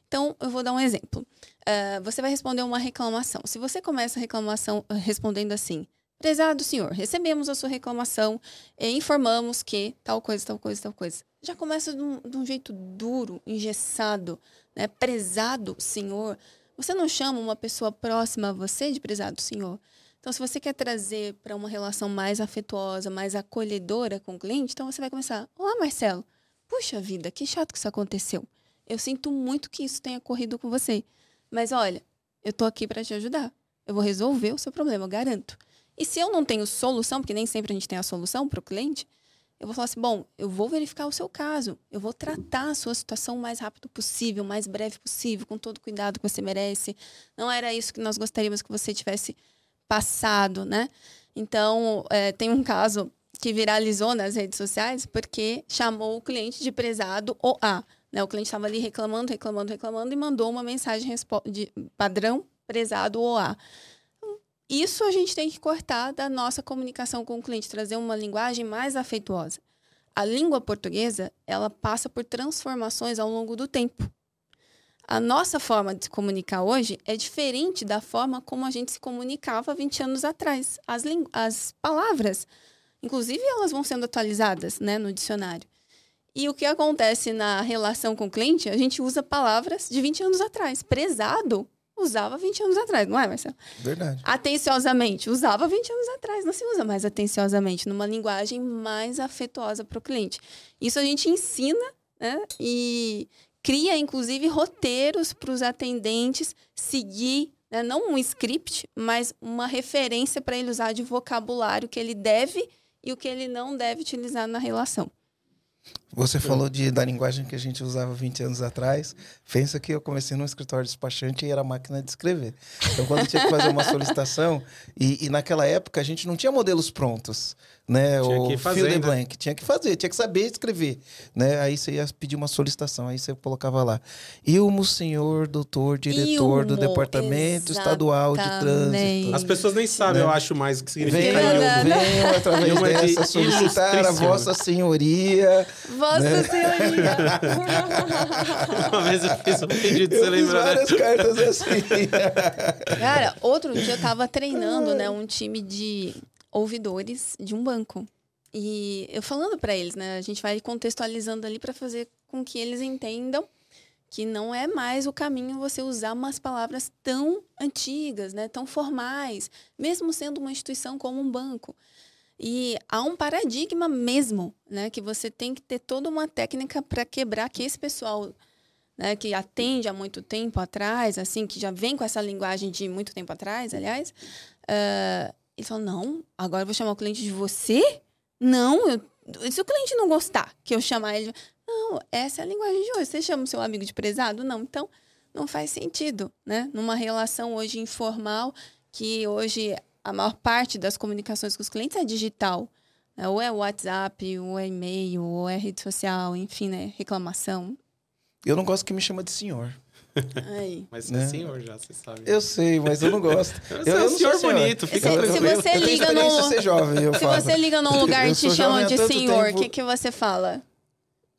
Então, eu vou dar um exemplo. Uh, você vai responder uma reclamação. Se você começa a reclamação uh, respondendo assim: Prezado senhor, recebemos a sua reclamação e informamos que tal coisa, tal coisa, tal coisa. Já começa de um, de um jeito duro, engessado né? Prezado Senhor. Você não chama uma pessoa próxima a você de prezado Senhor. Então, se você quer trazer para uma relação mais afetuosa, mais acolhedora com o cliente, então você vai começar: Olá, Marcelo. Puxa vida, que chato que isso aconteceu. Eu sinto muito que isso tenha ocorrido com você. Mas olha, eu tô aqui para te ajudar. Eu vou resolver o seu problema, eu garanto. E se eu não tenho solução, porque nem sempre a gente tem a solução para o cliente, eu vou falar assim: bom, eu vou verificar o seu caso, eu vou tratar a sua situação o mais rápido possível, o mais breve possível, com todo o cuidado que você merece. Não era isso que nós gostaríamos que você tivesse passado, né? Então, é, tem um caso que viralizou nas redes sociais porque chamou o cliente de prezado OA. Né? O cliente estava ali reclamando, reclamando, reclamando e mandou uma mensagem de padrão prezado OA. Isso a gente tem que cortar da nossa comunicação com o cliente, trazer uma linguagem mais afetuosa. A língua portuguesa, ela passa por transformações ao longo do tempo. A nossa forma de se comunicar hoje é diferente da forma como a gente se comunicava 20 anos atrás. As, as palavras, inclusive, elas vão sendo atualizadas né, no dicionário. E o que acontece na relação com o cliente, a gente usa palavras de 20 anos atrás. Prezado usava 20 anos atrás, não é, Marcelo? Verdade. Atenciosamente, usava 20 anos atrás. Não se usa mais atenciosamente, numa linguagem mais afetuosa para o cliente. Isso a gente ensina né, e cria, inclusive, roteiros para os atendentes seguir, né, não um script, mas uma referência para ele usar de vocabulário que ele deve e o que ele não deve utilizar na relação. Você falou de, da linguagem que a gente usava 20 anos atrás. Pensa que eu comecei num escritório despachante e era máquina de escrever. Então, quando tinha que fazer uma solicitação, e, e naquela época a gente não tinha modelos prontos, né? Tinha o fill the blank. Tinha que fazer, tinha que saber escrever, né? Aí você ia pedir uma solicitação, aí você colocava lá. Ilmo, senhor, doutor, diretor Ilmo, do Departamento exatamente. Estadual de Trânsito. As pessoas nem sabem, né? eu acho, mais o que significa venham, Ilmo. Venham, através Ilmo é dessa, solicitar a vossa senhoria Vossa né? Senhoria. [LAUGHS] Uma vez eu fiz um pedido, você lembra, né? várias cartas assim. Cara, outro dia eu tava treinando, né, um time de ouvidores de um banco. E eu falando para eles, né, a gente vai contextualizando ali para fazer com que eles entendam que não é mais o caminho você usar umas palavras tão antigas, né, tão formais, mesmo sendo uma instituição como um banco. E há um paradigma mesmo, né? Que você tem que ter toda uma técnica para quebrar que esse pessoal né, que atende há muito tempo atrás, assim, que já vem com essa linguagem de muito tempo atrás, aliás, uh, ele falou, não, agora eu vou chamar o cliente de você? Não, eu, se o cliente não gostar que eu chamar ele, não, essa é a linguagem de hoje. Você chama o seu amigo de prezado? Não, então não faz sentido, né? Numa relação hoje informal, que hoje a maior parte das comunicações com os clientes é digital. Né? Ou é WhatsApp, ou é e-mail, ou é rede social, enfim, né? Reclamação. Eu não gosto que me chama de senhor. Aí. Mas é né? senhor já, você sabe. Eu sei, mas eu não gosto. [LAUGHS] Você eu, é um senhor, senhor bonito, fica se, se você liga no ser jovem, Se falo. você liga num [LAUGHS] lugar e te chamam de senhor, o que, que você fala?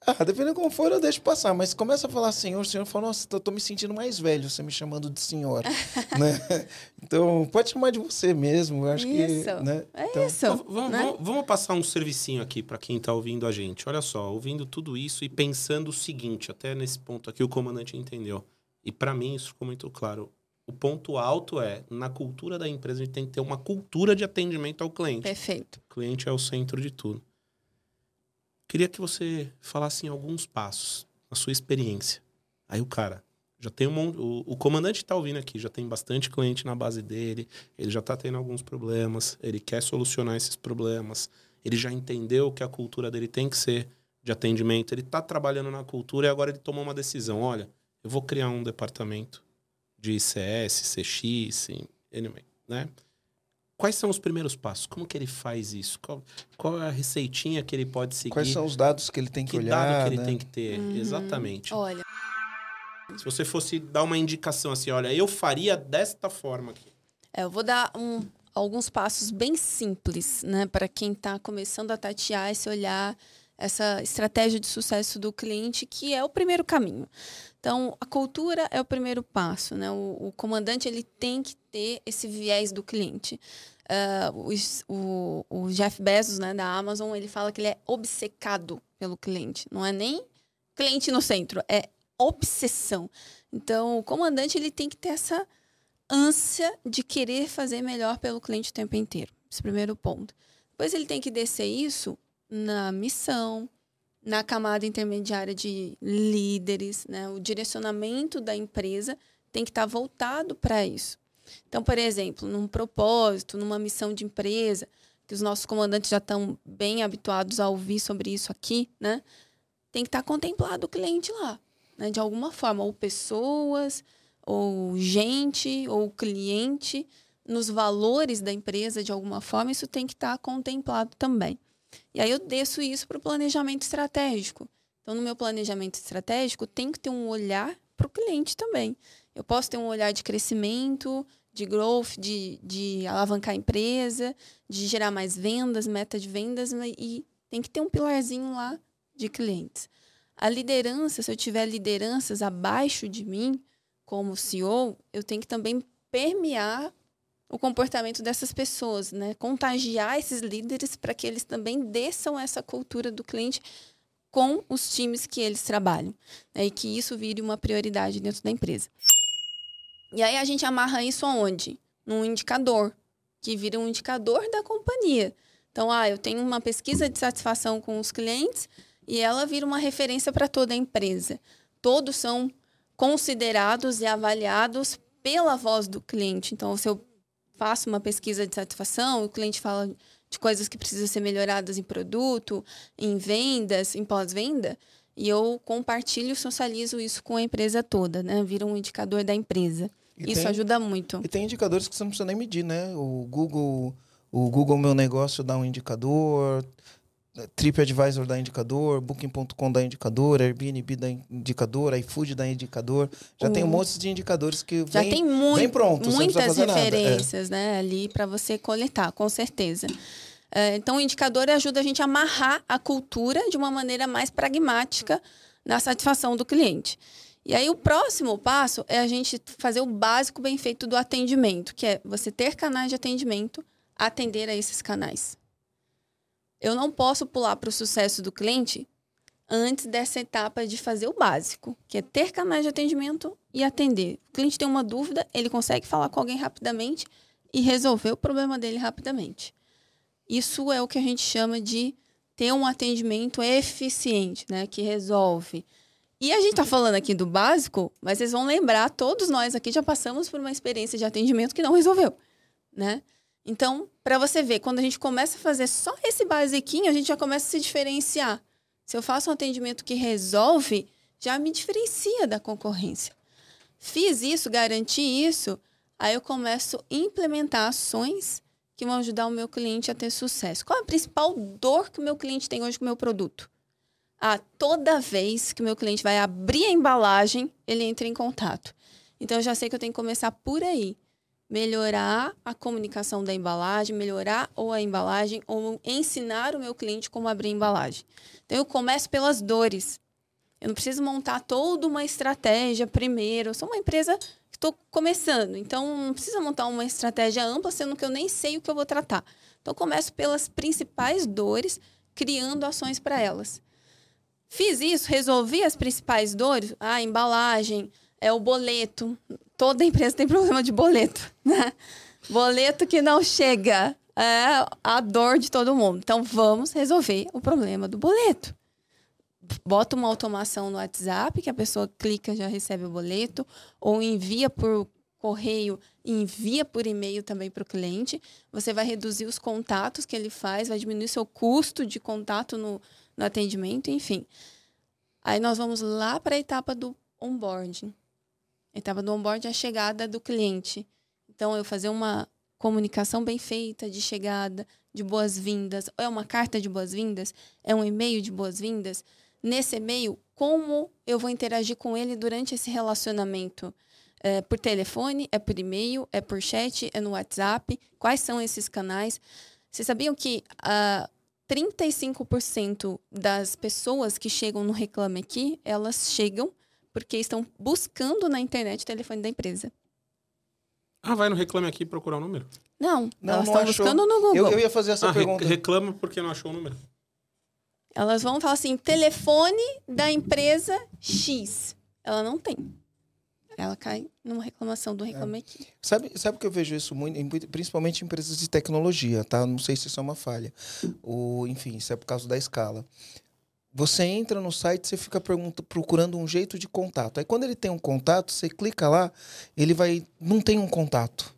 Ah, dependendo como for, eu deixo passar. Mas começa a falar senhor, senhor, fala, nossa, eu tô me sentindo mais velho, você me chamando de senhora. [LAUGHS] né? Então, pode chamar de você mesmo. Eu acho isso. que. Né? É então... isso. Vamos, né? vamos, vamos, passar um servicinho aqui para quem tá ouvindo a gente. Olha só, ouvindo tudo isso e pensando o seguinte, até nesse ponto aqui o comandante entendeu. E para mim isso ficou muito claro. O ponto alto é, na cultura da empresa, a gente tem que ter uma cultura de atendimento ao cliente. Perfeito. O cliente é o centro de tudo. Queria que você falasse em alguns passos, a sua experiência. Aí o cara já tem um o, o comandante está ouvindo aqui, já tem bastante cliente na base dele, ele já está tendo alguns problemas, ele quer solucionar esses problemas, ele já entendeu que a cultura dele tem que ser de atendimento, ele está trabalhando na cultura e agora ele tomou uma decisão, olha, eu vou criar um departamento de ICS, CX, anyway, né? Quais são os primeiros passos? Como que ele faz isso? Qual, qual é a receitinha que ele pode seguir? Quais são os dados que ele tem que, que olhar? Que dado que ele né? tem que ter? Uhum. Exatamente. Olha. Se você fosse dar uma indicação assim, olha, eu faria desta forma aqui. É, eu vou dar um, alguns passos bem simples, né, para quem está começando a tatear esse olhar, essa estratégia de sucesso do cliente, que é o primeiro caminho. Então, a cultura é o primeiro passo, né? O, o comandante ele tem que ter esse viés do cliente. Uh, o, o, Jeff Bezos, né, da Amazon, ele fala que ele é obcecado pelo cliente. Não é nem cliente no centro, é obsessão. Então, o comandante ele tem que ter essa ânsia de querer fazer melhor pelo cliente o tempo inteiro. Esse é primeiro ponto. Depois ele tem que descer isso na missão, na camada intermediária de líderes, né? O direcionamento da empresa tem que estar voltado para isso. Então, por exemplo, num propósito, numa missão de empresa, que os nossos comandantes já estão bem habituados a ouvir sobre isso aqui, né? Tem que estar contemplado o cliente lá, né? De alguma forma, ou pessoas, ou gente, ou cliente, nos valores da empresa, de alguma forma, isso tem que estar contemplado também. E aí eu desço isso para o planejamento estratégico. Então, no meu planejamento estratégico, tem que ter um olhar para o cliente também. Eu posso ter um olhar de crescimento, de growth, de, de alavancar a empresa, de gerar mais vendas, meta de vendas, e tem que ter um pilarzinho lá de clientes. A liderança, se eu tiver lideranças abaixo de mim, como CEO, eu tenho que também permear o comportamento dessas pessoas, né? Contagiar esses líderes para que eles também desçam essa cultura do cliente com os times que eles trabalham, né? e que isso vire uma prioridade dentro da empresa. E aí a gente amarra isso aonde? Num indicador, que vira um indicador da companhia. Então, ah, eu tenho uma pesquisa de satisfação com os clientes e ela vira uma referência para toda a empresa. Todos são considerados e avaliados pela voz do cliente. Então, se eu faço uma pesquisa de satisfação, o cliente fala de coisas que precisam ser melhoradas em produto, em vendas, em pós-venda, e eu compartilho e socializo isso com a empresa toda, né? Vira um indicador da empresa. E Isso tem, ajuda muito. E tem indicadores que você não precisa nem medir, né? O Google, o Google Meu Negócio dá um indicador, TripAdvisor dá indicador, Booking.com dá indicador, Airbnb dá indicador, iFood dá indicador. Já tem um monte de indicadores que Já vem, tem muito, vem pronto, muitas é. referências é. né, ali para você coletar, com certeza. É, então, o indicador ajuda a gente a amarrar a cultura de uma maneira mais pragmática na satisfação do cliente. E aí o próximo passo é a gente fazer o básico bem feito do atendimento, que é você ter canais de atendimento, atender a esses canais. Eu não posso pular para o sucesso do cliente antes dessa etapa de fazer o básico, que é ter canais de atendimento e atender. O cliente tem uma dúvida, ele consegue falar com alguém rapidamente e resolver o problema dele rapidamente. Isso é o que a gente chama de ter um atendimento eficiente, né, que resolve e a gente está falando aqui do básico, mas vocês vão lembrar, todos nós aqui já passamos por uma experiência de atendimento que não resolveu, né? Então, para você ver, quando a gente começa a fazer só esse basiquinho, a gente já começa a se diferenciar. Se eu faço um atendimento que resolve, já me diferencia da concorrência. Fiz isso, garanti isso, aí eu começo a implementar ações que vão ajudar o meu cliente a ter sucesso. Qual é a principal dor que o meu cliente tem hoje com o meu produto? a toda vez que o meu cliente vai abrir a embalagem, ele entra em contato. Então eu já sei que eu tenho que começar por aí. Melhorar a comunicação da embalagem, melhorar ou a embalagem, ou ensinar o meu cliente como abrir a embalagem. Então eu começo pelas dores. Eu não preciso montar toda uma estratégia primeiro. Eu sou uma empresa que estou começando, então não precisa montar uma estratégia ampla, sendo que eu nem sei o que eu vou tratar. Então começo pelas principais dores, criando ações para elas. Fiz isso, resolvi as principais dores, a embalagem, é o boleto. Toda empresa tem problema de boleto, [LAUGHS] né? Boleto que não chega é a dor de todo mundo. Então vamos resolver o problema do boleto. Bota uma automação no WhatsApp que a pessoa clica já recebe o boleto ou envia por correio envia por e-mail também para o cliente. Você vai reduzir os contatos que ele faz, vai diminuir seu custo de contato no, no atendimento, enfim. Aí nós vamos lá para a etapa do onboarding. Etapa do onboarding é a chegada do cliente. Então, eu fazer uma comunicação bem feita de chegada, de boas-vindas. É uma carta de boas-vindas? É um e-mail de boas-vindas? Nesse e-mail, como eu vou interagir com ele durante esse relacionamento? É por telefone? É por e-mail? É por chat? É no WhatsApp? Quais são esses canais? Vocês sabiam que uh, 35% das pessoas que chegam no Reclame Aqui, elas chegam porque estão buscando na internet o telefone da empresa. Ah, vai no Reclame Aqui procurar o número? Não, não elas estão buscando no Google. Eu, eu, ia fazer essa ah, pergunta. Reclama porque não achou o número. Elas vão falar assim, telefone da empresa X. Ela não tem. Ela cai numa reclamação do Reclame Aqui. É. Sabe, sabe que eu vejo isso muito, principalmente em empresas de tecnologia, tá? Não sei se isso é uma falha. Ou, enfim, isso é por causa da escala. Você entra no site, você fica procurando um jeito de contato. Aí quando ele tem um contato, você clica lá, ele vai. Não tem um contato.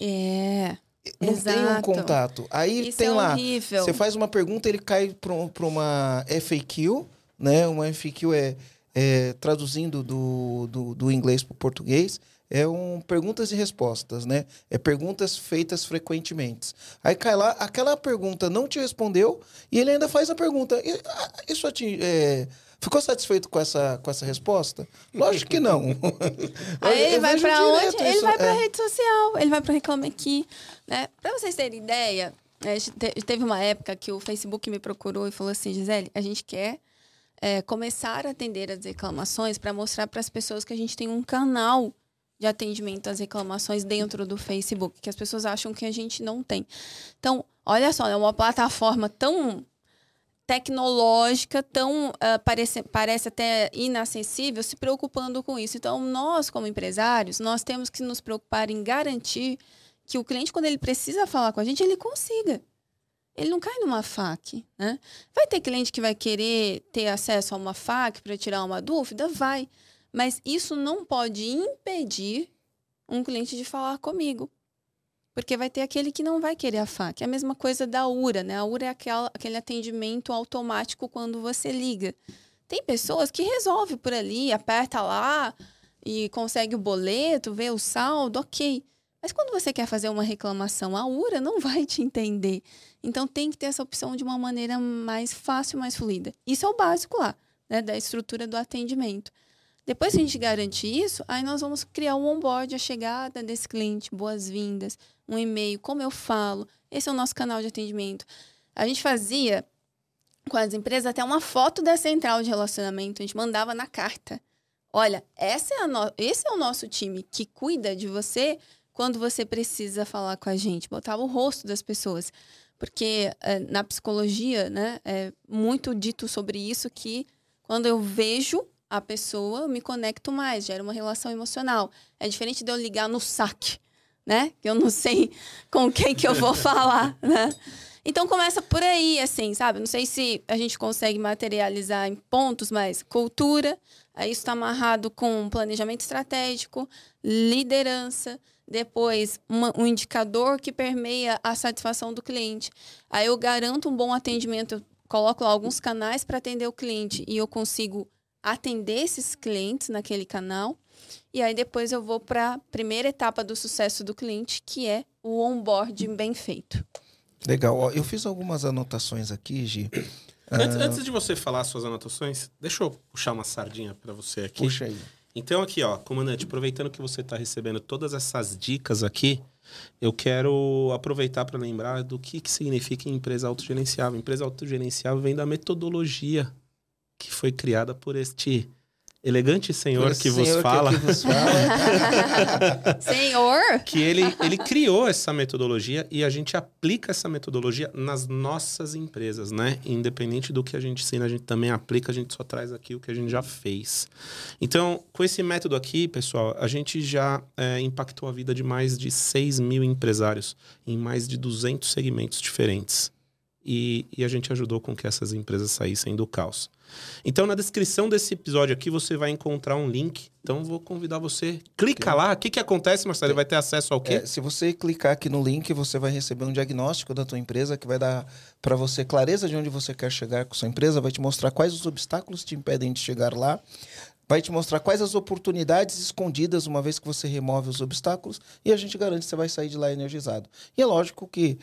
É. Não Exato. tem um contato. Aí Isso tem é lá. horrível. Você faz uma pergunta, ele cai para uma FAQ, né? Uma FAQ é, é traduzindo do, do, do inglês para o português é um perguntas e respostas, né? É perguntas feitas frequentemente. Aí cai lá, aquela pergunta não te respondeu e ele ainda faz a pergunta. Ah, isso te, é, ficou satisfeito com essa, com essa resposta? Lógico que não. [LAUGHS] Aí ele vai para onde? Ele vai para é. rede social, ele vai para Reclame Aqui, né? Para vocês terem ideia, teve uma época que o Facebook me procurou e falou assim, Gisele, a gente quer é, começar a atender as reclamações para mostrar para as pessoas que a gente tem um canal de atendimento às reclamações dentro do Facebook, que as pessoas acham que a gente não tem. Então, olha só, é uma plataforma tão tecnológica, tão uh, parece, parece até inacessível, se preocupando com isso. Então, nós, como empresários, nós temos que nos preocupar em garantir que o cliente, quando ele precisa falar com a gente, ele consiga. Ele não cai numa FAQ, né? Vai ter cliente que vai querer ter acesso a uma FAQ para tirar uma dúvida? Vai. Mas isso não pode impedir um cliente de falar comigo. Porque vai ter aquele que não vai querer a FAQ. É a mesma coisa da URA, né? A URA é aquela, aquele atendimento automático quando você liga. Tem pessoas que resolve por ali, aperta lá e consegue o boleto, vê o saldo, ok. Mas quando você quer fazer uma reclamação, a URA não vai te entender. Então tem que ter essa opção de uma maneira mais fácil, mais fluida. Isso é o básico lá, né? Da estrutura do atendimento. Depois que a gente garante isso, aí nós vamos criar um onboard, a chegada desse cliente, boas-vindas, um e-mail, como eu falo. Esse é o nosso canal de atendimento. A gente fazia com as empresas até uma foto da central de relacionamento, a gente mandava na carta. Olha, essa é no... esse é o nosso time que cuida de você quando você precisa falar com a gente. Botava o rosto das pessoas. Porque é, na psicologia, né, é muito dito sobre isso que quando eu vejo a pessoa, eu me conecto mais, gera uma relação emocional. É diferente de eu ligar no saque, né? Que eu não sei [LAUGHS] com quem que eu vou [LAUGHS] falar, né? Então começa por aí, assim, sabe? Não sei se a gente consegue materializar em pontos, mas cultura, aí isso está amarrado com planejamento estratégico, liderança, depois uma, um indicador que permeia a satisfação do cliente. Aí eu garanto um bom atendimento, eu coloco lá alguns canais para atender o cliente e eu consigo atender esses clientes naquele canal. E aí depois eu vou para a primeira etapa do sucesso do cliente, que é o onboarding bem feito. Legal. Eu fiz algumas anotações aqui, Gi. Antes, uh... antes de você falar suas anotações, deixa eu puxar uma sardinha para você aqui. Puxa aí. Então, aqui, ó, comandante, aproveitando que você está recebendo todas essas dicas aqui, eu quero aproveitar para lembrar do que, que significa empresa autogerenciável. Empresa autogerenciável vem da metodologia que foi criada por este elegante senhor, que, senhor vos fala. Que, vos fala. senhor? Que ele, ele criou essa metodologia e a gente aplica essa metodologia nas nossas empresas, né? Independente do que a gente ensina, a gente também aplica, a gente só traz aqui o que a gente já fez. Então, com esse método aqui, pessoal, a gente já é, impactou a vida de mais de 6 mil empresários em mais de 200 segmentos diferentes. E, e a gente ajudou com que essas empresas saíssem do caos. Então, na descrição desse episódio aqui, você vai encontrar um link. Então, vou convidar você. Clica lá. O que, que acontece, Marcelo? Ele vai ter acesso ao quê? É, se você clicar aqui no link, você vai receber um diagnóstico da tua empresa que vai dar para você clareza de onde você quer chegar com sua empresa, vai te mostrar quais os obstáculos te impedem de chegar lá vai te mostrar quais as oportunidades escondidas uma vez que você remove os obstáculos e a gente garante que você vai sair de lá energizado. E é lógico que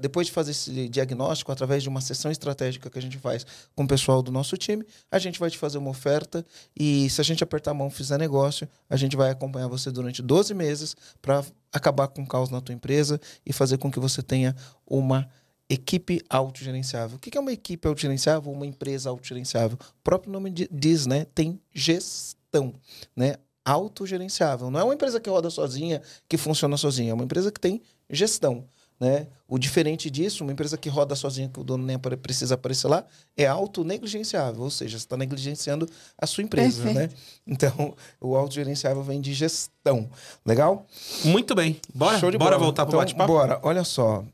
depois de fazer esse diagnóstico, através de uma sessão estratégica que a gente faz com o pessoal do nosso time, a gente vai te fazer uma oferta e se a gente apertar a mão e fizer negócio, a gente vai acompanhar você durante 12 meses para acabar com o caos na tua empresa e fazer com que você tenha uma equipe autogerenciável. O que é uma equipe autogerenciável? Uma empresa autogerenciável. O próprio nome diz, né? Tem gestão, né? Autogerenciável. Não é uma empresa que roda sozinha, que funciona sozinha. É uma empresa que tem gestão. Né? O diferente disso, uma empresa que roda sozinha, que o dono nem precisa aparecer lá, é autonegligenciável, ou seja, você está negligenciando a sua empresa. Né? Então, o autogerenciável vem de gestão. Legal? Muito bem. Bora, bora bola. voltar para o então, bate-papo? Bora. Olha só,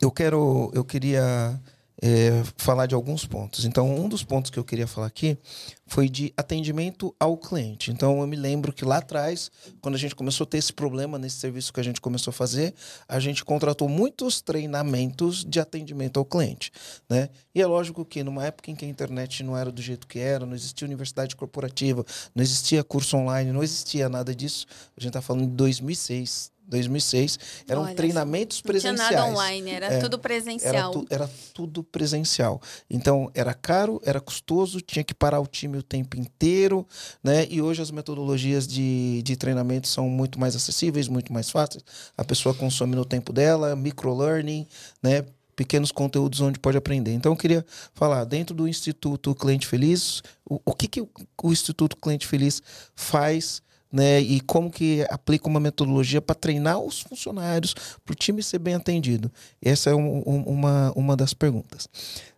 eu quero, eu queria é, falar de alguns pontos. Então, um dos pontos que eu queria falar aqui foi de atendimento ao cliente. Então, eu me lembro que lá atrás, quando a gente começou a ter esse problema nesse serviço que a gente começou a fazer, a gente contratou muitos treinamentos de atendimento ao cliente. Né? E é lógico que numa época em que a internet não era do jeito que era, não existia universidade corporativa, não existia curso online, não existia nada disso. A gente está falando de 2006, 2006, eram Olha, treinamentos presenciais. Não tinha nada online, era é, tudo presencial. Era, tu, era, tudo presencial. Então, era caro, era custoso, tinha que parar o time o tempo inteiro, né? E hoje as metodologias de, de treinamento são muito mais acessíveis, muito mais fáceis. A pessoa consome no tempo dela, microlearning, né? Pequenos conteúdos onde pode aprender. Então, eu queria falar, dentro do Instituto Cliente Feliz, o, o que, que o, o Instituto Cliente Feliz faz né? E como que aplica uma metodologia para treinar os funcionários para o time ser bem atendido? Essa é um, um, uma, uma das perguntas.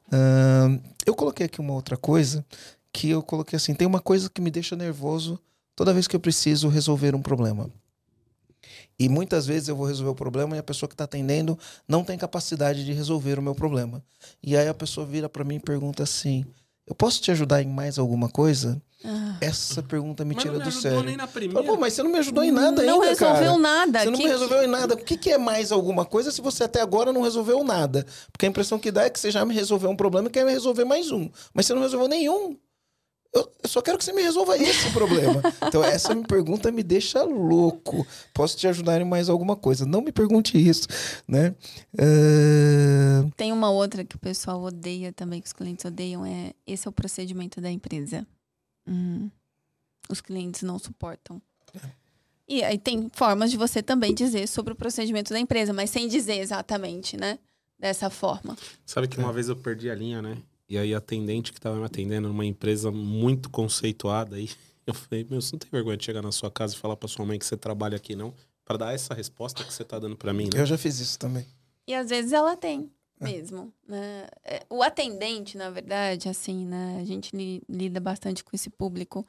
Uh, eu coloquei aqui uma outra coisa que eu coloquei assim: tem uma coisa que me deixa nervoso toda vez que eu preciso resolver um problema. E muitas vezes eu vou resolver o problema e a pessoa que está atendendo não tem capacidade de resolver o meu problema. E aí a pessoa vira para mim e pergunta assim: Eu posso te ajudar em mais alguma coisa? Ah. Essa pergunta me tira do sério. Nem na primeira. mas você não me ajudou em nada não ainda, resolveu cara. nada. Você não que... me resolveu em nada. O que, que é mais alguma coisa se você até agora não resolveu nada? Porque a impressão que dá é que você já me resolveu um problema e quer me resolver mais um. Mas você não resolveu nenhum. Eu, eu só quero que você me resolva esse problema. Então, essa pergunta me deixa louco. Posso te ajudar em mais alguma coisa? Não me pergunte isso, né? Uh... Tem uma outra que o pessoal odeia também, que os clientes odeiam, é esse é o procedimento da empresa. Uhum. Os clientes não suportam. É. E aí tem formas de você também dizer sobre o procedimento da empresa, mas sem dizer exatamente, né? Dessa forma. Sabe que uma é. vez eu perdi a linha, né? E aí a atendente que estava me atendendo numa empresa muito conceituada aí, [LAUGHS] eu falei, meu, você não tem vergonha de chegar na sua casa e falar para sua mãe que você trabalha aqui, não? para dar essa resposta que você tá dando para mim, né? Eu já fiz isso também. E às vezes ela tem mesmo. Né? É, o atendente, na verdade, assim, né? A gente li, lida bastante com esse público.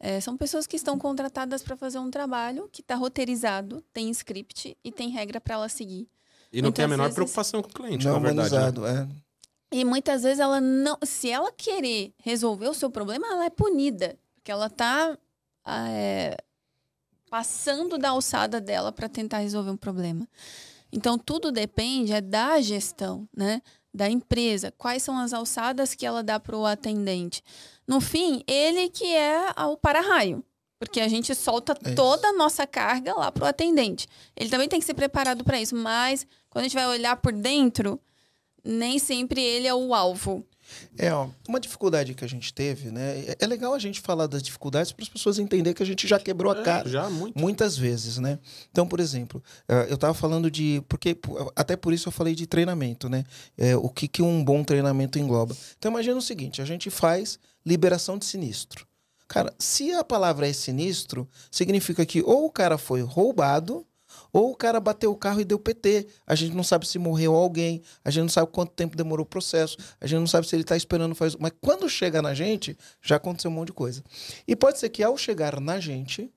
É, são pessoas que estão contratadas para fazer um trabalho que está roteirizado, tem script e tem regra para ela seguir. E não muitas tem a menor vezes, preocupação com o cliente, não na verdade. Né? É. E muitas vezes ela não. Se ela querer resolver o seu problema, ela é punida. Porque ela está é, passando da alçada dela para tentar resolver um problema. Então, tudo depende é da gestão, né? Da empresa. Quais são as alçadas que ela dá para o atendente? No fim, ele que é o para-raio. Porque a gente solta é toda a nossa carga lá para o atendente. Ele também tem que ser preparado para isso. Mas, quando a gente vai olhar por dentro, nem sempre ele é o alvo. É, ó, uma dificuldade que a gente teve, né? É, é legal a gente falar das dificuldades para as pessoas entenderem que a gente já quebrou a é, cara. É, já, muito. Muitas vezes, né? Então, por exemplo, é, eu estava falando de. porque Até por isso eu falei de treinamento, né? É, o que, que um bom treinamento engloba. Então, imagina o seguinte: a gente faz liberação de sinistro. Cara, se a palavra é sinistro, significa que ou o cara foi roubado ou o cara bateu o carro e deu PT. A gente não sabe se morreu alguém, a gente não sabe quanto tempo demorou o processo, a gente não sabe se ele está esperando faz. Mas quando chega na gente, já aconteceu um monte de coisa. E pode ser que ao chegar na gente,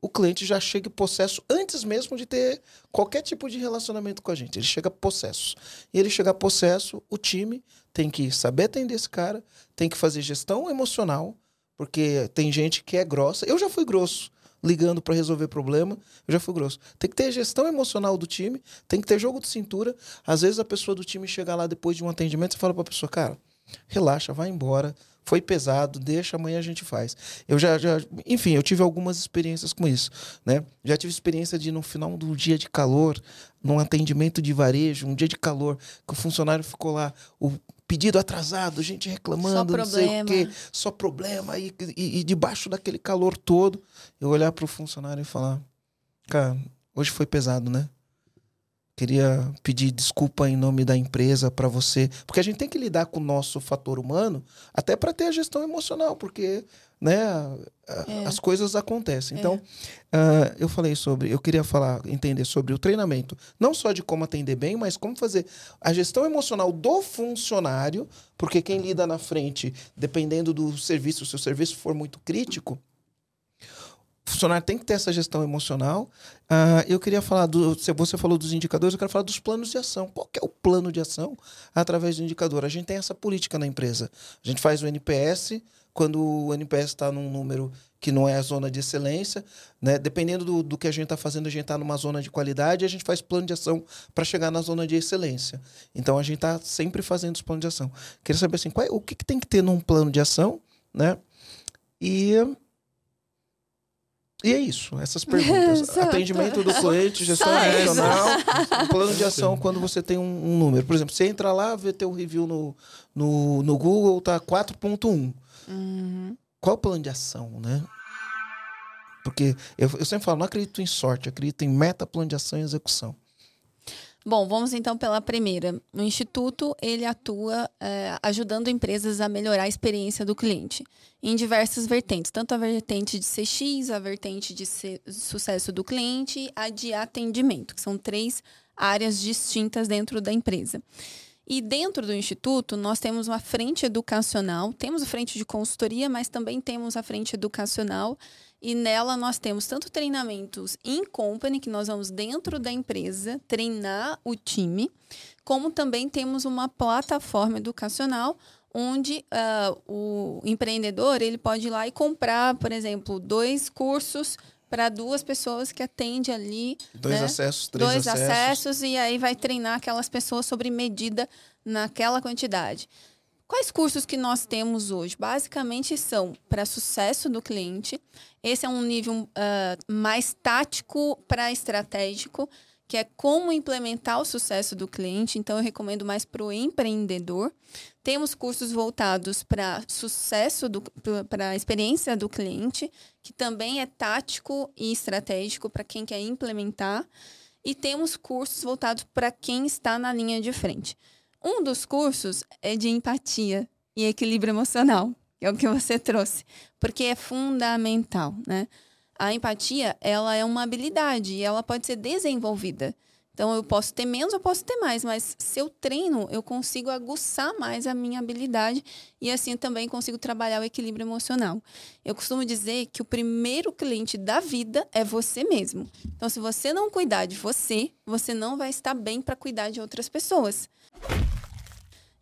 o cliente já chegue possesso antes mesmo de ter qualquer tipo de relacionamento com a gente. Ele chega possesso. E ele chegar possesso, o time tem que saber atender esse cara, tem que fazer gestão emocional, porque tem gente que é grossa. Eu já fui grosso ligando para resolver problema, eu já fui grosso. Tem que ter gestão emocional do time, tem que ter jogo de cintura. Às vezes a pessoa do time chega lá depois de um atendimento e fala para a pessoa, cara, relaxa, vai embora. Foi pesado, deixa, amanhã a gente faz. Eu já, já, enfim, eu tive algumas experiências com isso, né? Já tive experiência de no final do dia de calor, num atendimento de varejo, um dia de calor, que o funcionário ficou lá, o pedido atrasado, gente reclamando, não sei o quê, só problema, e, e, e debaixo daquele calor todo, eu olhar para o funcionário e falar: Cara, hoje foi pesado, né? Queria pedir desculpa em nome da empresa para você, porque a gente tem que lidar com o nosso fator humano até para ter a gestão emocional, porque né, é. as coisas acontecem. Então, é. uh, eu falei sobre, eu queria falar, entender sobre o treinamento, não só de como atender bem, mas como fazer a gestão emocional do funcionário, porque quem lida na frente, dependendo do serviço, se o serviço for muito crítico, funcionário tem que ter essa gestão emocional. Uh, eu queria falar do. Você falou dos indicadores, eu quero falar dos planos de ação. Qual é o plano de ação através do indicador? A gente tem essa política na empresa. A gente faz o NPS, quando o NPS está num número que não é a zona de excelência, né? dependendo do, do que a gente está fazendo, a gente está numa zona de qualidade a gente faz plano de ação para chegar na zona de excelência. Então a gente está sempre fazendo os planos de ação. Queria saber assim, qual é, o que, que tem que ter num plano de ação, né? E e é isso, essas perguntas. [LAUGHS] Atendimento do cliente, gestão emocional, [LAUGHS] plano de ação quando você tem um, um, número. Por exemplo, você entra lá, vê teu review no, no, no Google, tá 4.1. Uhum. Qual o plano de ação, né? Porque eu, eu sempre falo, não acredito em sorte, acredito em meta, plano de ação e execução. Bom, vamos então pela primeira. O Instituto ele atua é, ajudando empresas a melhorar a experiência do cliente em diversas vertentes, tanto a vertente de CX, a vertente de sucesso do cliente a de atendimento, que são três áreas distintas dentro da empresa. E dentro do Instituto, nós temos uma frente educacional, temos a frente de consultoria, mas também temos a frente educacional. E nela nós temos tanto treinamentos in company, que nós vamos dentro da empresa treinar o time, como também temos uma plataforma educacional onde uh, o empreendedor ele pode ir lá e comprar, por exemplo, dois cursos para duas pessoas que atende ali. Dois né? acessos, três Dois acessos. acessos, e aí vai treinar aquelas pessoas sobre medida naquela quantidade. Quais cursos que nós temos hoje? Basicamente são para sucesso do cliente. Esse é um nível uh, mais tático para estratégico que é como implementar o sucesso do cliente. Então, eu recomendo mais para o empreendedor. Temos cursos voltados para sucesso, para a experiência do cliente, que também é tático e estratégico para quem quer implementar. E temos cursos voltados para quem está na linha de frente. Um dos cursos é de empatia e equilíbrio emocional, que é o que você trouxe, porque é fundamental, né? A empatia, ela é uma habilidade e ela pode ser desenvolvida. Então, eu posso ter menos, eu posso ter mais, mas se eu treino, eu consigo aguçar mais a minha habilidade e assim também consigo trabalhar o equilíbrio emocional. Eu costumo dizer que o primeiro cliente da vida é você mesmo. Então, se você não cuidar de você, você não vai estar bem para cuidar de outras pessoas.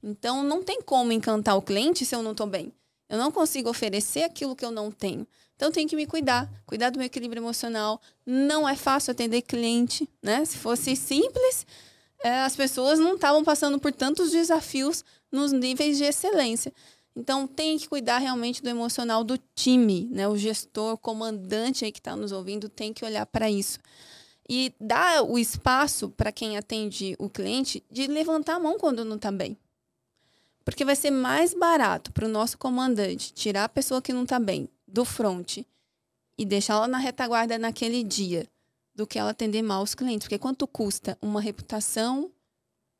Então, não tem como encantar o cliente se eu não estou bem. Eu não consigo oferecer aquilo que eu não tenho. Então, tenho que me cuidar, cuidar do meu equilíbrio emocional. Não é fácil atender cliente, né? Se fosse simples, é, as pessoas não estavam passando por tantos desafios nos níveis de excelência. Então, tem que cuidar realmente do emocional do time, né? O gestor, o comandante aí que está nos ouvindo, tem que olhar para isso. E dar o espaço para quem atende o cliente de levantar a mão quando não está bem. Porque vai ser mais barato para o nosso comandante tirar a pessoa que não está bem do front e deixá-la na retaguarda naquele dia do que ela atender mal os clientes. Porque quanto custa uma reputação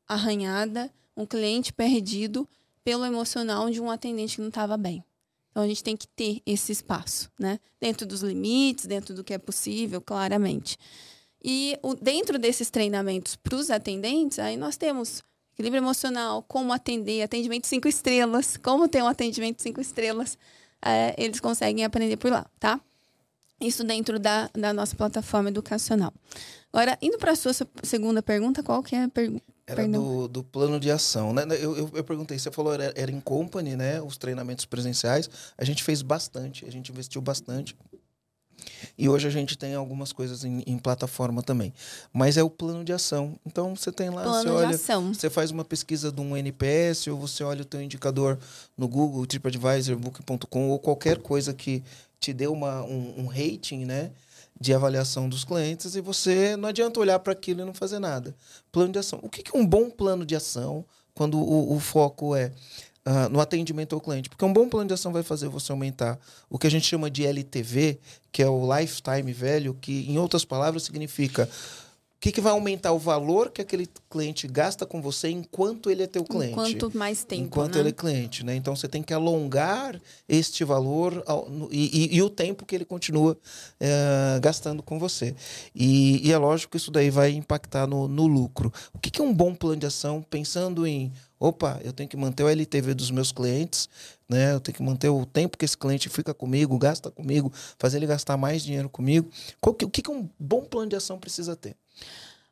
arranhada, um cliente perdido pelo emocional de um atendente que não estava bem. Então a gente tem que ter esse espaço, né? Dentro dos limites, dentro do que é possível, claramente. E o, dentro desses treinamentos para os atendentes, aí nós temos equilíbrio emocional, como atender, atendimento cinco estrelas, como ter um atendimento cinco estrelas é, eles conseguem aprender por lá, tá? Isso dentro da, da nossa plataforma educacional. Agora, indo para a sua segunda pergunta, qual que é a pergunta? Era do, do, plano de ação, né? Eu, eu, eu, perguntei, você falou era, era em company, né? Os treinamentos presenciais. A gente fez bastante, a gente investiu bastante. E hoje a gente tem algumas coisas em, em, plataforma também. Mas é o plano de ação. Então você tem lá, plano você olha, ação. você faz uma pesquisa de um NPS ou você olha o teu indicador no Google, TripAdvisor, Book.com ou qualquer coisa que te dê uma, um, um rating, né? de avaliação dos clientes e você não adianta olhar para aquilo e não fazer nada. Plano de ação. O que, que é um bom plano de ação quando o, o foco é uh, no atendimento ao cliente. Porque um bom plano de ação vai fazer você aumentar o que a gente chama de LTV, que é o Lifetime Value, que, em outras palavras, significa o que, que, vai aumentar o valor que aquele cliente gasta com você enquanto ele é teu cliente? Enquanto mais tempo. Enquanto né? ele é cliente, né? Então você tem que alongar este valor ao, no, e, e, e, o tempo que ele continua é, gastando com você. E, e, é lógico que isso daí vai impactar no, no lucro. O que, que é um bom plano de ação pensando em Opa, eu tenho que manter o LTV dos meus clientes, né? Eu tenho que manter o tempo que esse cliente fica comigo, gasta comigo, fazer ele gastar mais dinheiro comigo. Que, o que, que um bom plano de ação precisa ter?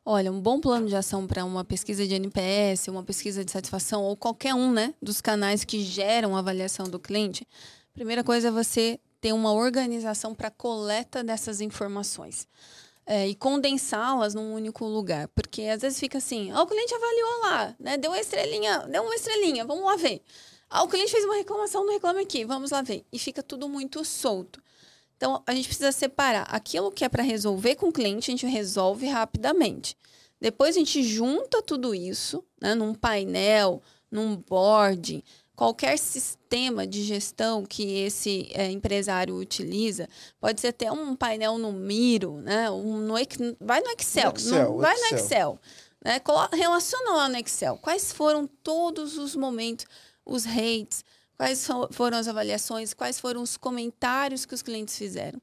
Olha, um bom plano de ação para uma pesquisa de NPS, uma pesquisa de satisfação ou qualquer um, né, dos canais que geram a avaliação do cliente, primeira coisa é você ter uma organização para coleta dessas informações. É, e condensá-las num único lugar. Porque às vezes fica assim, ah, o cliente avaliou lá, né? Deu uma estrelinha, deu uma estrelinha, vamos lá ver. Ah, o cliente fez uma reclamação no Reclame Aqui, vamos lá ver. E fica tudo muito solto. Então, a gente precisa separar aquilo que é para resolver com o cliente, a gente resolve rapidamente. Depois a gente junta tudo isso né, num painel, num board, qualquer sistema de gestão que esse é, empresário utiliza, pode ser até um painel no Miro, né? Um, no, vai no Excel, no Excel no, vai Excel. no Excel. Né? Relaciona lá no Excel. Quais foram todos os momentos, os rates, quais foram as avaliações, quais foram os comentários que os clientes fizeram.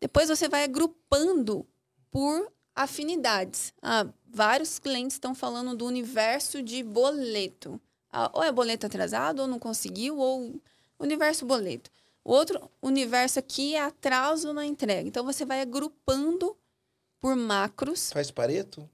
Depois você vai agrupando por afinidades. Ah, vários clientes estão falando do universo de boleto. Ah, ou é boleto atrasado, ou não conseguiu, ou universo boleto. Outro universo aqui é atraso na entrega. Então você vai agrupando por macros. Faz pareto?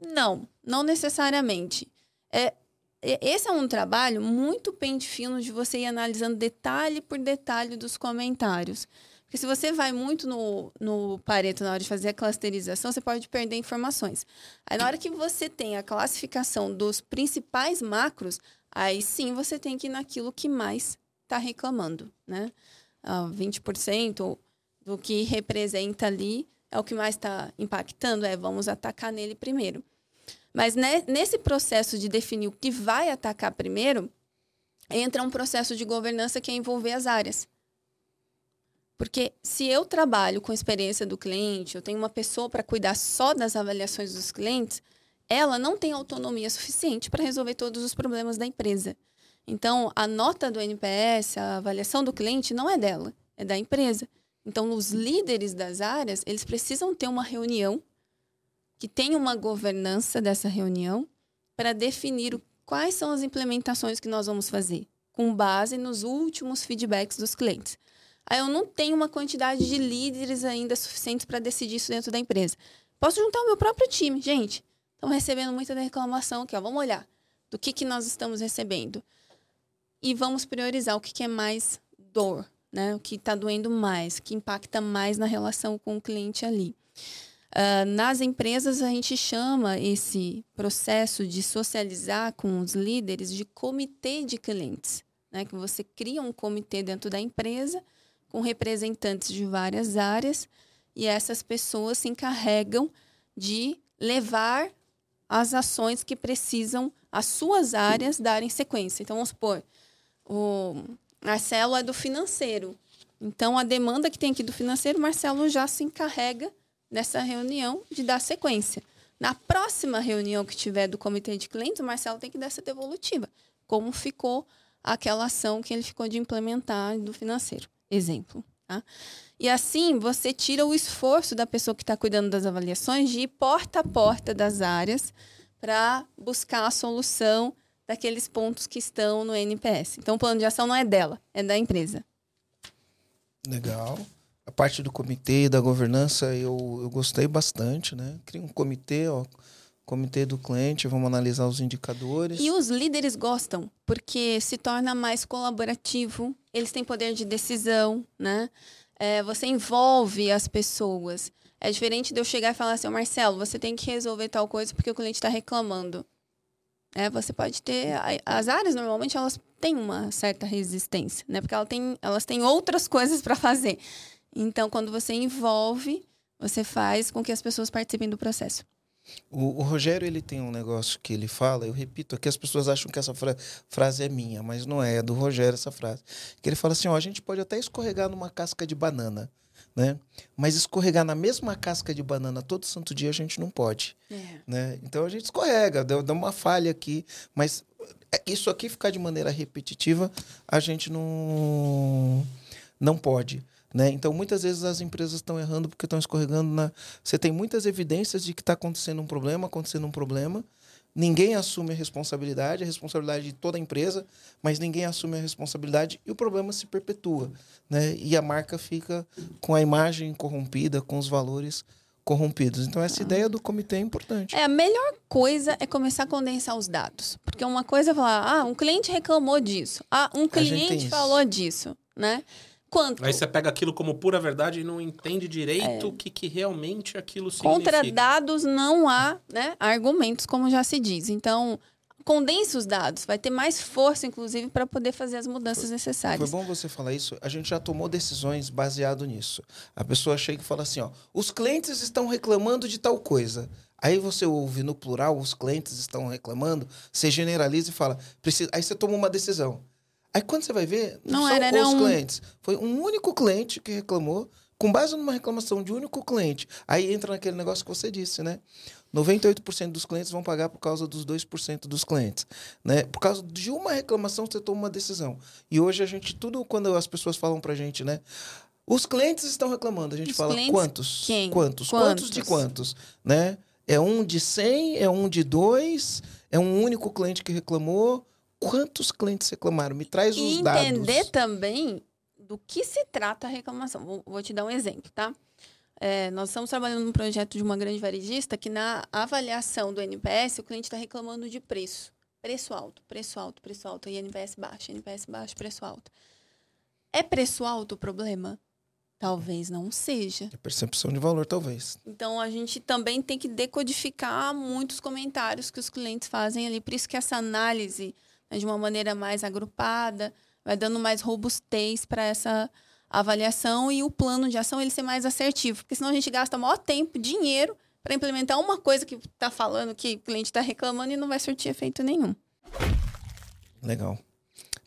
Não, não necessariamente. É, esse é um trabalho muito pente fino de você ir analisando detalhe por detalhe dos comentários. Porque se você vai muito no, no Pareto na hora de fazer a clusterização, você pode perder informações. Aí, na hora que você tem a classificação dos principais macros, aí sim você tem que ir naquilo que mais está reclamando, né? Ah, 20% do que representa ali é o que mais está impactando, é vamos atacar nele primeiro. Mas né, nesse processo de definir o que vai atacar primeiro, entra um processo de governança que é envolver as áreas. Porque se eu trabalho com experiência do cliente, eu tenho uma pessoa para cuidar só das avaliações dos clientes, ela não tem autonomia suficiente para resolver todos os problemas da empresa. Então, a nota do NPS, a avaliação do cliente, não é dela, é da empresa. Então, os líderes das áreas, eles precisam ter uma reunião que tenha uma governança dessa reunião para definir quais são as implementações que nós vamos fazer, com base nos últimos feedbacks dos clientes. Aí eu não tenho uma quantidade de líderes ainda suficientes para decidir isso dentro da empresa. Posso juntar o meu próprio time. Gente, estamos recebendo muita reclamação aqui, ó. Vamos olhar do que, que nós estamos recebendo. E vamos priorizar o que, que é mais dor, né? O que está doendo mais, que impacta mais na relação com o cliente ali. Uh, nas empresas, a gente chama esse processo de socializar com os líderes de comitê de clientes. Né? Que você cria um comitê dentro da empresa com representantes de várias áreas e essas pessoas se encarregam de levar as ações que precisam as suas áreas darem sequência. Então, vamos supor, o Marcelo é do financeiro. Então, a demanda que tem aqui do financeiro, Marcelo já se encarrega nessa reunião de dar sequência. Na próxima reunião que tiver do comitê de clientes, o Marcelo tem que dar essa devolutiva. Como ficou aquela ação que ele ficou de implementar do financeiro. Exemplo. Tá? E assim você tira o esforço da pessoa que está cuidando das avaliações de ir porta a porta das áreas para buscar a solução daqueles pontos que estão no NPS. Então, o plano de ação não é dela, é da empresa. Legal a parte do comitê da governança eu, eu gostei bastante, né? Cria um comitê, ó, comitê do cliente, vamos analisar os indicadores. E os líderes gostam, porque se torna mais colaborativo, eles têm poder de decisão, né? É, você envolve as pessoas. É diferente de eu chegar e falar assim, Marcelo, você tem que resolver tal coisa porque o cliente está reclamando. É, você pode ter. As áreas normalmente elas têm uma certa resistência, né? Porque ela tem, elas têm outras coisas para fazer. Então, quando você envolve, você faz com que as pessoas participem do processo. O, o, Rogério ele tem um negócio que ele fala, eu repito aqui, as pessoas acham que essa fra frase é minha, mas não é, é do Rogério essa frase. Que ele fala assim: ó, a gente pode até escorregar numa casca de banana, né? Mas escorregar na mesma casca de banana todo santo dia a gente não pode. É. Né? Então a gente escorrega, dá, dá uma falha aqui, mas é, isso aqui ficar de maneira repetitiva, a gente não, não pode. Né? Então, muitas vezes as empresas estão errando porque estão escorregando na. Você tem muitas evidências de que está acontecendo um problema, acontecendo um problema, ninguém assume a responsabilidade, a responsabilidade de toda a empresa, mas ninguém assume a responsabilidade e o problema se perpetua, né? E a marca fica com a imagem corrompida, com os valores corrompidos. Então essa ah. ideia do comitê é importante. É a melhor coisa é começar a condensar os dados, porque uma coisa é falar, ah, um cliente reclamou disso, ah, um cliente falou disso, né? Quanto? Aí você pega aquilo como pura verdade e não entende direito é. o que, que realmente aquilo significa. Contra dados não há né, argumentos, como já se diz. Então, condense os dados, vai ter mais força, inclusive, para poder fazer as mudanças foi, necessárias. Foi bom você falar isso. A gente já tomou decisões baseado nisso. A pessoa chega e fala assim: ó, os clientes estão reclamando de tal coisa. Aí você ouve no plural, os clientes estão reclamando, você generaliza e fala, precisa. Aí você toma uma decisão. Aí quando você vai ver, não, não são era, os um... clientes. Foi um único cliente que reclamou, com base numa reclamação de um único cliente. Aí entra naquele negócio que você disse, né? 98% dos clientes vão pagar por causa dos 2% dos clientes. Né? Por causa de uma reclamação, você toma uma decisão. E hoje a gente, tudo quando as pessoas falam pra gente, né? Os clientes estão reclamando. A gente Os fala quantos? Quem? Quantos? Quantos? Quantos de quantos? Né? É um de 100? É um de dois? É um único cliente que reclamou? Quantos clientes reclamaram? Me traz os e dados. entender também do que se trata a reclamação. Vou, vou te dar um exemplo, tá? É, nós estamos trabalhando num projeto de uma grande varejista que na avaliação do NPS o cliente está reclamando de preço. Preço alto, preço alto, preço alto. E NPS baixo, NPS baixo, preço alto. É preço alto o problema? Talvez não seja. É percepção de valor, talvez. Então a gente também tem que decodificar muitos comentários que os clientes fazem ali. Por isso que essa análise de uma maneira mais agrupada, vai dando mais robustez para essa avaliação e o plano de ação ele ser mais assertivo, porque senão a gente gasta maior tempo, dinheiro para implementar uma coisa que está falando que o cliente está reclamando e não vai surtir efeito nenhum. Legal.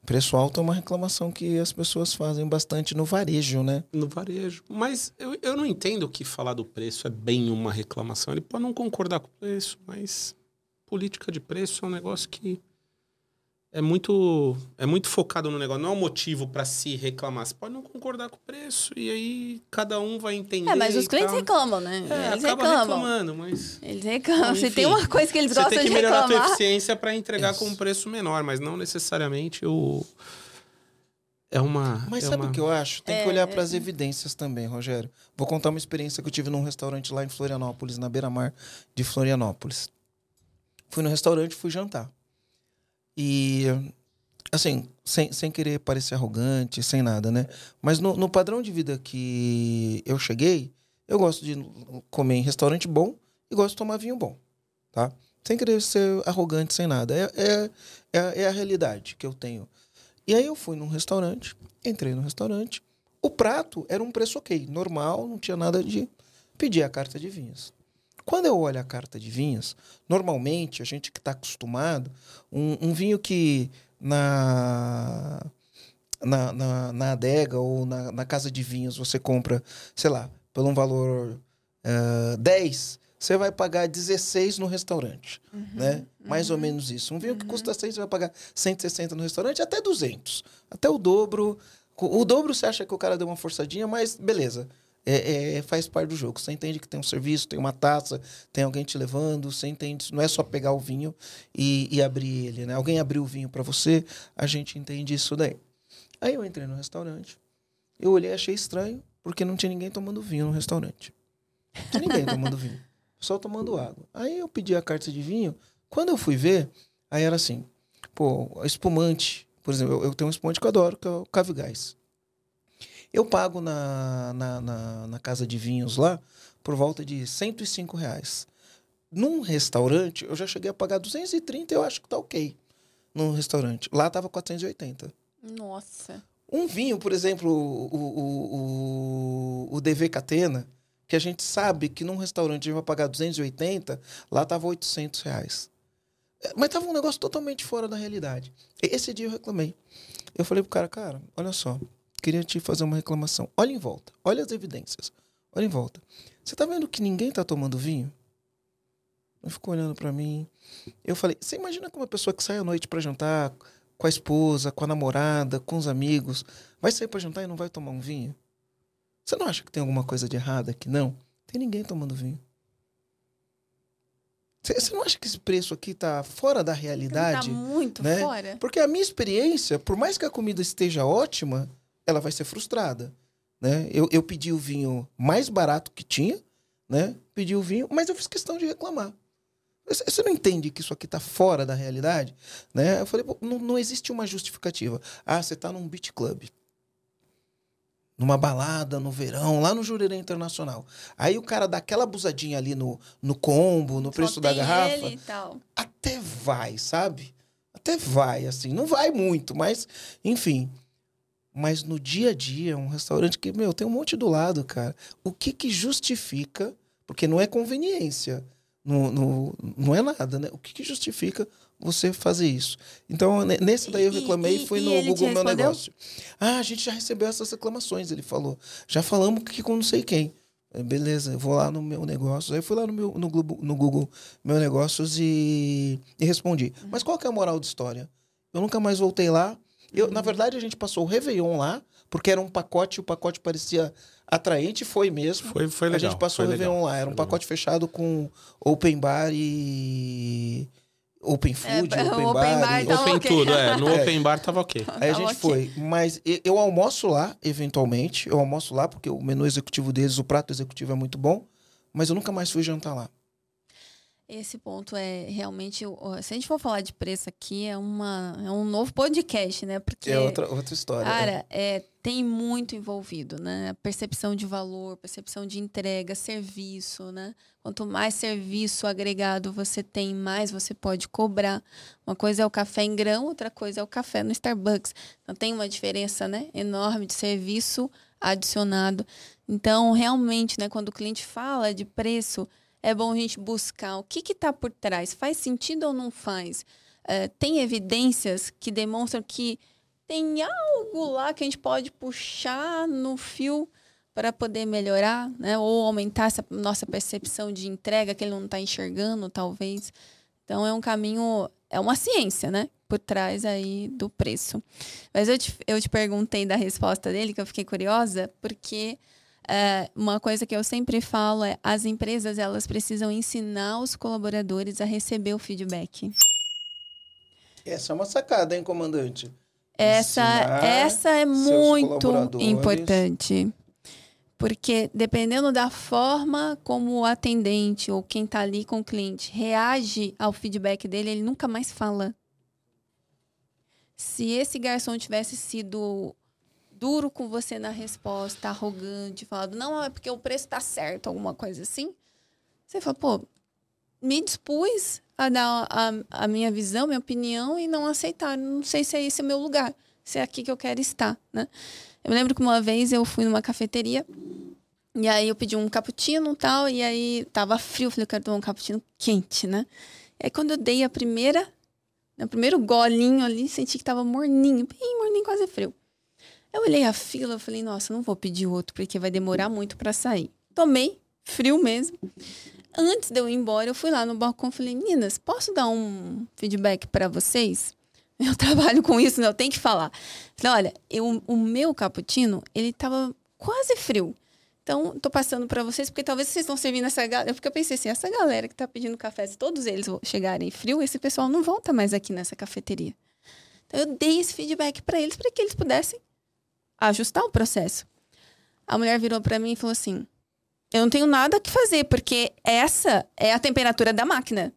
Preço alto é uma reclamação que as pessoas fazem bastante no varejo, né? No varejo. Mas eu, eu não entendo que falar do preço é bem uma reclamação. Ele pode não concordar com o preço, mas política de preço é um negócio que é muito é muito focado no negócio. Não é um motivo para se reclamar. Você pode não concordar com o preço e aí cada um vai entender. É, mas os clientes reclamam, né? É, eles reclamam. reclamando, mas. Eles reclamam. Enfim, Se tem uma coisa que eles gostam de reclamar. Você tem que melhorar a tua eficiência para entregar Isso. com um preço menor, mas não necessariamente o. É uma. Mas é sabe uma... o que eu acho? Tem é, que olhar para as evidências também, Rogério. Vou contar uma experiência que eu tive num restaurante lá em Florianópolis, na beira-mar de Florianópolis. Fui no restaurante, fui jantar. E assim, sem, sem querer parecer arrogante, sem nada, né? Mas no, no, padrão de vida que eu cheguei, eu gosto de comer em restaurante bom e gosto de tomar vinho bom, tá? Sem querer ser arrogante, sem nada. É, é, é, é a realidade que eu tenho. E aí eu fui num restaurante, entrei no restaurante, o prato era um preço ok, normal, não tinha nada de pedir a carta de vinhos. Quando eu olho a carta de vinhos, normalmente a gente que está acostumado, um, um vinho que na, na, na, na adega ou na, na casa de vinhos você compra, sei lá, por um valor uh, eh, 10, você vai pagar 16 no restaurante, uhum, né? Mais ou uhum. menos isso. Um vinho uhum. que custa 100, você vai pagar 160 no restaurante, até 200. Até o dobro. O dobro você acha que o cara deu uma forçadinha, mas beleza é, é, faz parte do jogo. Você entende que tem um serviço, tem uma taça, tem alguém te levando, você entende. Não é só pegar o vinho e, e abrir ele, né? Alguém abriu o vinho para você, a gente entende isso daí. Aí eu entrei no restaurante, eu olhei achei estranho, porque não tinha ninguém tomando vinho no restaurante. Não tinha ninguém tomando vinho, [LAUGHS] só tomando água. Aí eu pedi a carta de vinho, quando eu fui ver, aí era assim, pô, espumante, por exemplo, eu, eu tenho um espumante que eu adoro, que é o Cavigás. Eu pago na, na, na, na, casa de vinhos lá por volta de 105 reais. Num restaurante, eu já cheguei a pagar 230, eu acho que tá ok. Num restaurante. Lá tava 480. Nossa. Um vinho, por exemplo, o, o, o, o DV Catena, que a gente sabe que num restaurante a gente vai pagar 280, lá tava 800 reais. É, mas tava um negócio totalmente fora da realidade. Esse dia eu reclamei. Eu falei pro cara, cara, olha só, queria te fazer uma reclamação. Olha em volta, olha as evidências. Olha em volta. Você tá vendo que ninguém tá tomando vinho? Ele ficou olhando para mim. Eu falei: Você imagina que uma pessoa que sai à noite para jantar com a esposa, com a namorada, com os amigos, vai sair para jantar e não vai tomar um vinho? Você não acha que tem alguma coisa de errado aqui? Não. Tem ninguém tomando vinho. Você não acha que esse preço aqui tá fora da realidade? Tá muito né? fora. Porque a minha experiência, por mais que a comida esteja ótima, ela vai ser frustrada. Né? Eu, eu pedi o vinho mais barato que tinha, né? Pedi o vinho, mas eu fiz questão de reclamar. Você não entende que isso aqui está fora da realidade? Né? Eu falei, não, não existe uma justificativa. Ah, você está num beat club numa balada no verão, lá no Jurerê Internacional. Aí o cara dá aquela abusadinha ali no, no combo, no preço da garrafa. Até vai, sabe? Até vai, assim. Não vai muito, mas, enfim. Mas no dia a dia, um restaurante que, meu, tem um monte do lado, cara. O que que justifica? Porque não é conveniência. Não, não, não é nada, né? O que, que justifica você fazer isso. Então, nesse daí eu reclamei e, e foi no Google Meu Negócio. Ah, a gente já recebeu essas reclamações, ele falou. Já falamos que com não sei quem. Beleza, eu vou lá no meu negócio. Aí eu fui lá no, meu, no, Google, no Google Meu Negócios e, e respondi. Uhum. Mas qual que é a moral da história? Eu nunca mais voltei lá. Eu, uhum. Na verdade, a gente passou o Réveillon lá, porque era um pacote, o pacote parecia atraente, foi mesmo. Foi, foi legal. A gente passou o Réveillon legal. lá. Era um pacote fechado com open bar e Open food, é, open, open bar. bar tá open okay. tudo, é. No [LAUGHS] é. open bar tava ok. Aí a gente okay. foi. Mas eu almoço lá, eventualmente. Eu almoço lá, porque o menu executivo deles, o prato executivo é muito bom. Mas eu nunca mais fui jantar lá. Esse ponto é realmente. Se a gente for falar de preço aqui, é, uma, é um novo podcast, né? Porque. É outra, outra história. Cara, é. é tem muito envolvido, né? Percepção de valor, percepção de entrega, serviço, né? Quanto mais serviço agregado você tem, mais você pode cobrar. Uma coisa é o café em grão, outra coisa é o café no Starbucks. Então tem uma diferença, né? Enorme de serviço adicionado. Então, realmente, né? Quando o cliente fala de preço é bom a gente buscar o que está por trás. Faz sentido ou não faz? É, tem evidências que demonstram que tem algo lá que a gente pode puxar no fio para poder melhorar, né? Ou aumentar essa nossa percepção de entrega que ele não está enxergando, talvez. Então é um caminho, é uma ciência, né? Por trás aí do preço. Mas eu te, eu te perguntei da resposta dele, que eu fiquei curiosa, porque é, uma coisa que eu sempre falo é as empresas elas precisam ensinar os colaboradores a receber o feedback. Essa é uma sacada, hein, comandante? Essa, essa é muito importante. Porque dependendo da forma como o atendente ou quem está ali com o cliente reage ao feedback dele, ele nunca mais fala. Se esse garçom tivesse sido duro com você na resposta, arrogante, falando, não, é porque o preço tá certo, alguma coisa assim. Você fala, pô, me dispus a dar a, a minha visão, minha opinião e não aceitar. Não sei se é esse o meu lugar, se é aqui que eu quero estar, né? Eu me lembro que uma vez eu fui numa cafeteria e aí eu pedi um cappuccino e tal, e aí tava frio, falei, eu quero tomar um cappuccino quente, né? E aí quando eu dei a primeira, o primeiro golinho ali, senti que tava morninho, bem morninho, quase frio. Eu olhei a fila, e falei, nossa, não vou pedir outro porque vai demorar muito para sair. Tomei, frio mesmo. Antes de eu ir embora, eu fui lá no balcão e falei, meninas, posso dar um feedback para vocês? [LAUGHS] Eu trabalho com isso, né? Eu tenho que falar. Falei, olha, eu, o meu cappuccino, ele tava quase frio. Então, tô passando para vocês, porque talvez vocês estão servindo essa galera. Porque eu pensei assim, essa galera que tá pedindo café, se todos eles chegarem frio, esse pessoal não volta mais aqui nessa cafeteria. Então, eu dei esse feedback para eles, para que eles pudessem ajustar o processo. A mulher virou para mim e falou assim: Eu não tenho nada que fazer, porque essa é a temperatura da máquina.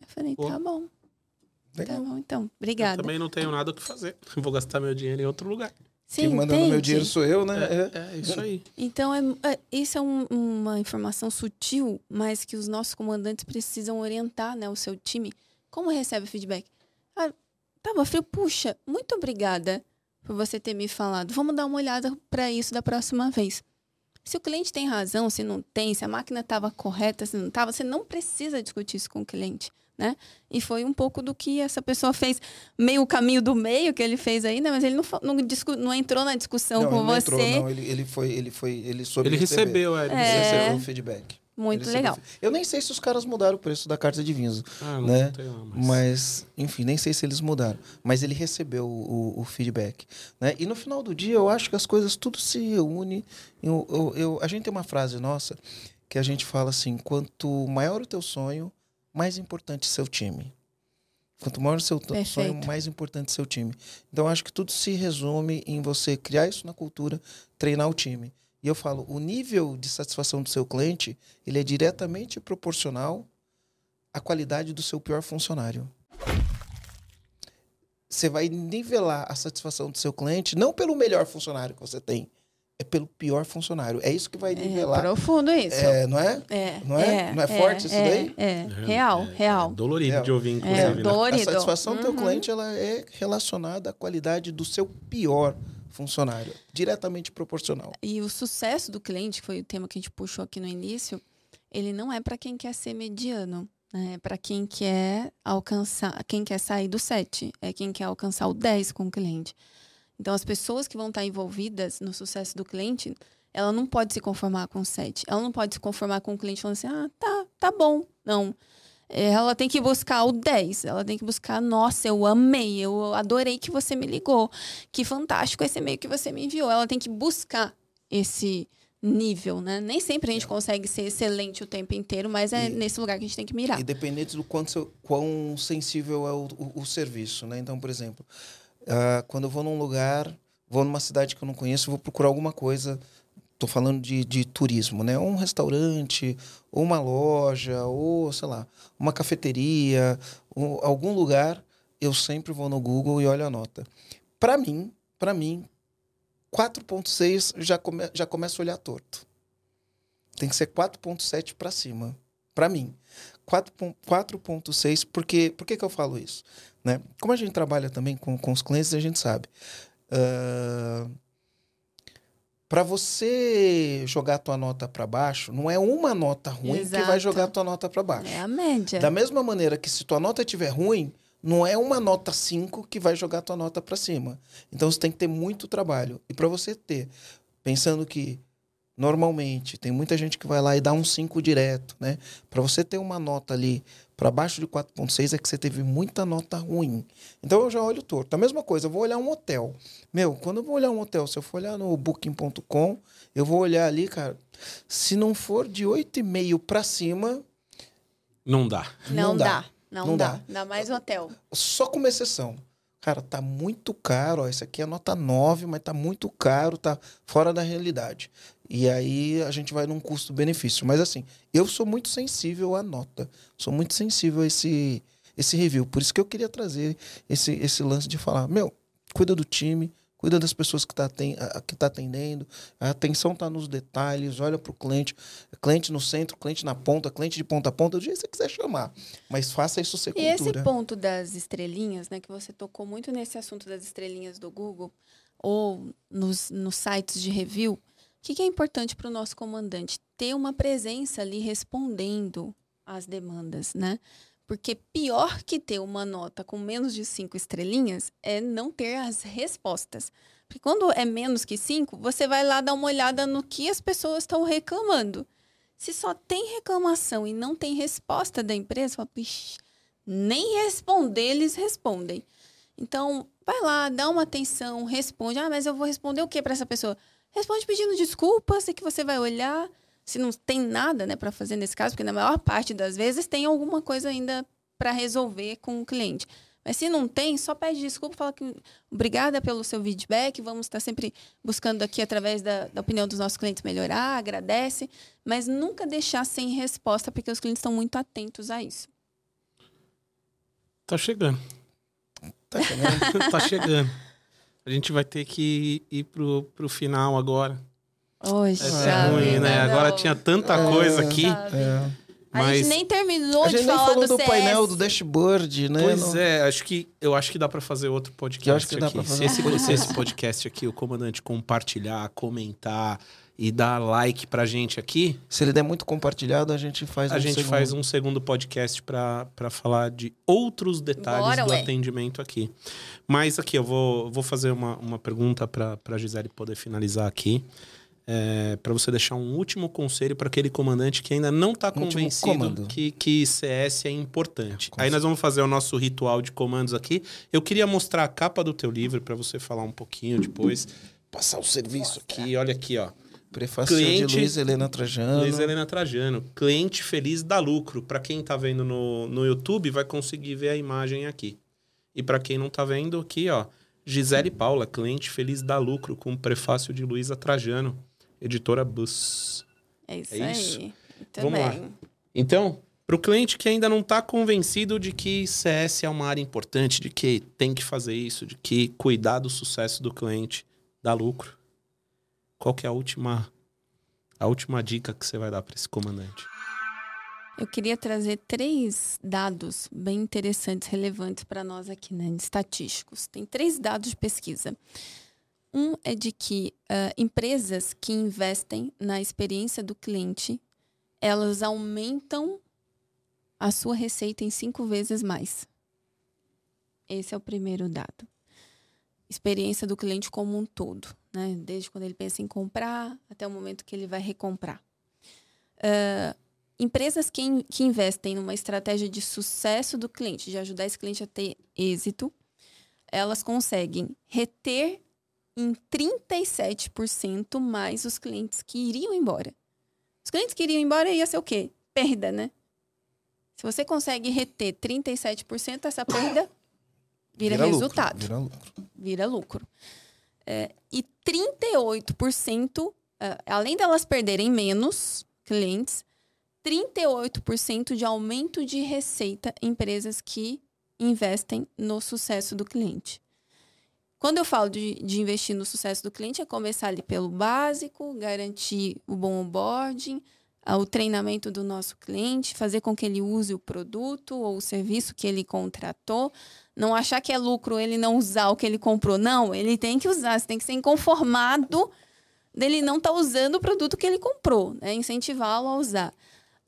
Eu falei: Tá bom. Tá Legal. Tá bom, então. Obrigada. Eu também não tenho nada o que fazer. [LAUGHS] Vou gastar meu dinheiro em outro lugar. Sim, Quem manda no meu dinheiro sou eu, né? É, é, é isso aí. Então, é, é isso é um, uma informação sutil, mas que os nossos comandantes precisam orientar né, o seu time. Como recebe feedback? Ah, tava frio, puxa, muito obrigada por você ter me falado. Vamos dar uma olhada para isso da próxima vez. Se o cliente tem razão, se não tem, se a máquina estava correta, se não estava, você não precisa discutir isso com o cliente, né? E foi um pouco do que essa pessoa fez, meio o caminho do meio que ele fez aí, né? Mas ele não, não, discu, não entrou na discussão não, com ele você. Entrou, não, ele, ele foi, ele foi, ele soube Ele receber. recebeu, é, ele é... recebeu o feedback. Muito legal. Eu nem sei se os caras mudaram o preço da carta de vinhos, ah, né? Lá, mas... mas... enfim, nem sei se eles mudaram. Mas ele recebeu o, o, feedback, né? E no final do dia, eu acho que as coisas tudo se reúne. Eu, eu, eu, a gente tem uma frase nossa que a gente fala assim: quanto maior o teu sonho, mais importante seu time. Quanto maior o seu Perfeito. sonho, mais importante seu time. Então, acho que tudo se resume em você criar isso na cultura, treinar o time. E eu falo, o nível de satisfação do seu cliente, ele é diretamente proporcional à qualidade do seu pior funcionário. Você vai nivelar a satisfação do seu cliente não pelo melhor funcionário que você tem, é pelo pior funcionário. É isso que vai é nivelar. É profundo isso. É, não é? É. Não é? é não é, forte isso é, daí? É, é. real, real. dolorido de ouvir, inclusive. É, né? dolorido. A satisfação do teu uhum. cliente ela é relacionada à qualidade do seu pior funcionário. Diretamente proporcional. E o sucesso do cliente, que foi o tema que a gente puxou aqui no início, ele não é para quem quer ser mediano. Né? É para quem quer alcançar, quem quer sair do 7, é quem quer alcançar o 10 com o cliente. Então, as pessoas que vão estar envolvidas no sucesso do cliente, ela não pode se conformar com 7. Ela não pode se conformar com o cliente falando assim, ah, tá, tá bom. Não. Ela tem que buscar o 10. Ela tem que buscar, nossa, eu amei, eu adorei que você me ligou. Que fantástico esse e-mail que você me enviou. Ela tem que buscar esse nível, né? Nem sempre a gente consegue ser excelente o tempo inteiro, mas é e, nesse lugar que a gente tem que mirar. Independente do quanto, quão sensível é o, o, o serviço, né? Então, por exemplo, Uh, quando eu vou num lugar, vou numa cidade que eu não conheço, vou procurar alguma coisa. Estou falando de, de turismo, né? Ou um restaurante, ou uma loja, ou sei lá, uma cafeteria, ou algum lugar. Eu sempre vou no Google e olho a nota. Para mim, para mim, 4.6 já, come, já começa a olhar torto. Tem que ser 4.7 para cima. Para mim. 4.6, porque por que, que eu falo isso? Né? Como a gente trabalha também com, com os clientes, a gente sabe. Uh, para você jogar a tua nota para baixo, não é uma nota ruim Exato. que vai jogar a tua nota para baixo. É a média. Da mesma maneira que se tua nota estiver ruim, não é uma nota 5 que vai jogar a tua nota para cima. Então você tem que ter muito trabalho. E para você ter, pensando que normalmente tem muita gente que vai lá e dá um 5 direto, né? Para você ter uma nota ali para baixo de 4.6 é que você teve muita nota ruim. Então eu já olho torto. A mesma coisa, eu vou olhar um hotel. Meu, quando eu vou olhar um hotel, se eu for olhar no booking.com, eu vou olhar ali, cara, se não for de 8,5 para cima, não dá. Não, não dá. dá. Não, não dá. dá. Dá mais hotel. Só com uma exceção. Cara, tá muito caro, ó, isso aqui é nota 9, mas tá muito caro, tá fora da realidade. E aí a gente vai num custo-benefício. Mas assim, eu sou muito sensível à nota. Sou muito sensível a esse, esse review. Por isso que eu queria trazer esse, esse lance de falar, meu, cuida do time, cuida das pessoas que está que tá atendendo, a atenção está nos detalhes, olha para o cliente, cliente no centro, cliente na ponta, cliente de ponta a ponta, do jeito que você quiser chamar. Mas faça isso ser e cultura. E esse ponto das estrelinhas, né, que você tocou muito nesse assunto das estrelinhas do Google, ou nos, nos sites de review, que, que é importante para o nosso comandante? Ter uma presença ali respondendo às demandas, né? Porque pior que ter uma nota com menos de cinco estrelinhas é não ter as respostas. Porque quando é menos que cinco, você vai lá dar uma olhada no que as pessoas estão reclamando. Se só tem reclamação e não tem resposta da empresa, fala, nem responder eles respondem. Então, vai lá, dá uma atenção, responde. Ah, mas eu vou responder o que para essa pessoa? Responde pedindo desculpas e que você vai olhar se não tem nada, né, para fazer nesse caso, porque na maior parte das vezes tem alguma coisa ainda para resolver com o cliente. Mas se não tem, só pede desculpa, fala que obrigada pelo seu feedback, vamos estar sempre buscando aqui através da, da, opinião dos nossos clientes melhorar, agradece, mas nunca deixar sem resposta, porque os clientes estão muito atentos a isso. Tá chegando. Tá chegando. [LAUGHS] tá chegando. A gente vai ter que ir pro, pro final agora. Poxa, é ruim, né? Agora tinha tanta é, coisa aqui. É. Mas... A gente nem terminou a gente de nem falar falou do, do painel, do dashboard, né? Pois é, acho que, eu acho que dá para fazer outro podcast eu acho que aqui. Dá pra fazer se, esse, se esse podcast aqui, o comandante compartilhar, comentar, e dar like pra gente aqui. Se ele der muito compartilhado, a gente faz a um gente segundo. faz um segundo podcast para falar de outros detalhes Bora, do ué. atendimento aqui. Mas aqui eu vou, vou fazer uma, uma pergunta para a Gisele poder finalizar aqui. É, para você deixar um último conselho para aquele comandante que ainda não está convencido que, que CS é importante. Aí nós vamos fazer o nosso ritual de comandos aqui. Eu queria mostrar a capa do teu livro para você falar um pouquinho depois. Passar o serviço aqui. Olha aqui, ó. Prefácio cliente, de Luiz Helena Trajano. Luiz Helena Trajano. Cliente feliz dá lucro. Para quem está vendo no, no YouTube, vai conseguir ver a imagem aqui. E para quem não está vendo aqui, ó, Gisele Paula, cliente feliz dá lucro, com o prefácio de Luísa Trajano, editora Bus. É isso, é isso? aí. Vamos lá. Então, para o cliente que ainda não está convencido de que CS é uma área importante, de que tem que fazer isso, de que cuidar do sucesso do cliente dá lucro, qual que é a última, a última dica que você vai dar para esse comandante? Eu queria trazer três dados bem interessantes, relevantes para nós aqui, né, estatísticos. Tem três dados de pesquisa. Um é de que uh, empresas que investem na experiência do cliente, elas aumentam a sua receita em cinco vezes mais. Esse é o primeiro dado. Experiência do cliente como um todo né? Desde quando ele pensa em comprar até o momento que ele vai recomprar. Uh, empresas que, in, que investem numa estratégia de sucesso do cliente, de ajudar esse cliente a ter êxito, elas conseguem reter em 37% mais os clientes que iriam embora. Os clientes que iriam embora ia ser o quê? Perda, né? Se você consegue reter 37%, essa perda [COUGHS] vira, vira resultado. Lucro, vira lucro. Vira lucro. É, e 38%, é, além delas perderem menos clientes, 38% de aumento de receita em empresas que investem no sucesso do cliente. Quando eu falo de, de, investir no sucesso do cliente, é começar ali pelo básico, garantir o bom onboarding, o treinamento do nosso cliente, fazer com que ele use o produto ou o serviço que ele contratou, não achar que é lucro ele não usar o que ele comprou. Não, ele tem que usar, você tem que ser inconformado dele não estar tá usando o produto que ele comprou, né? incentivá-lo a usar.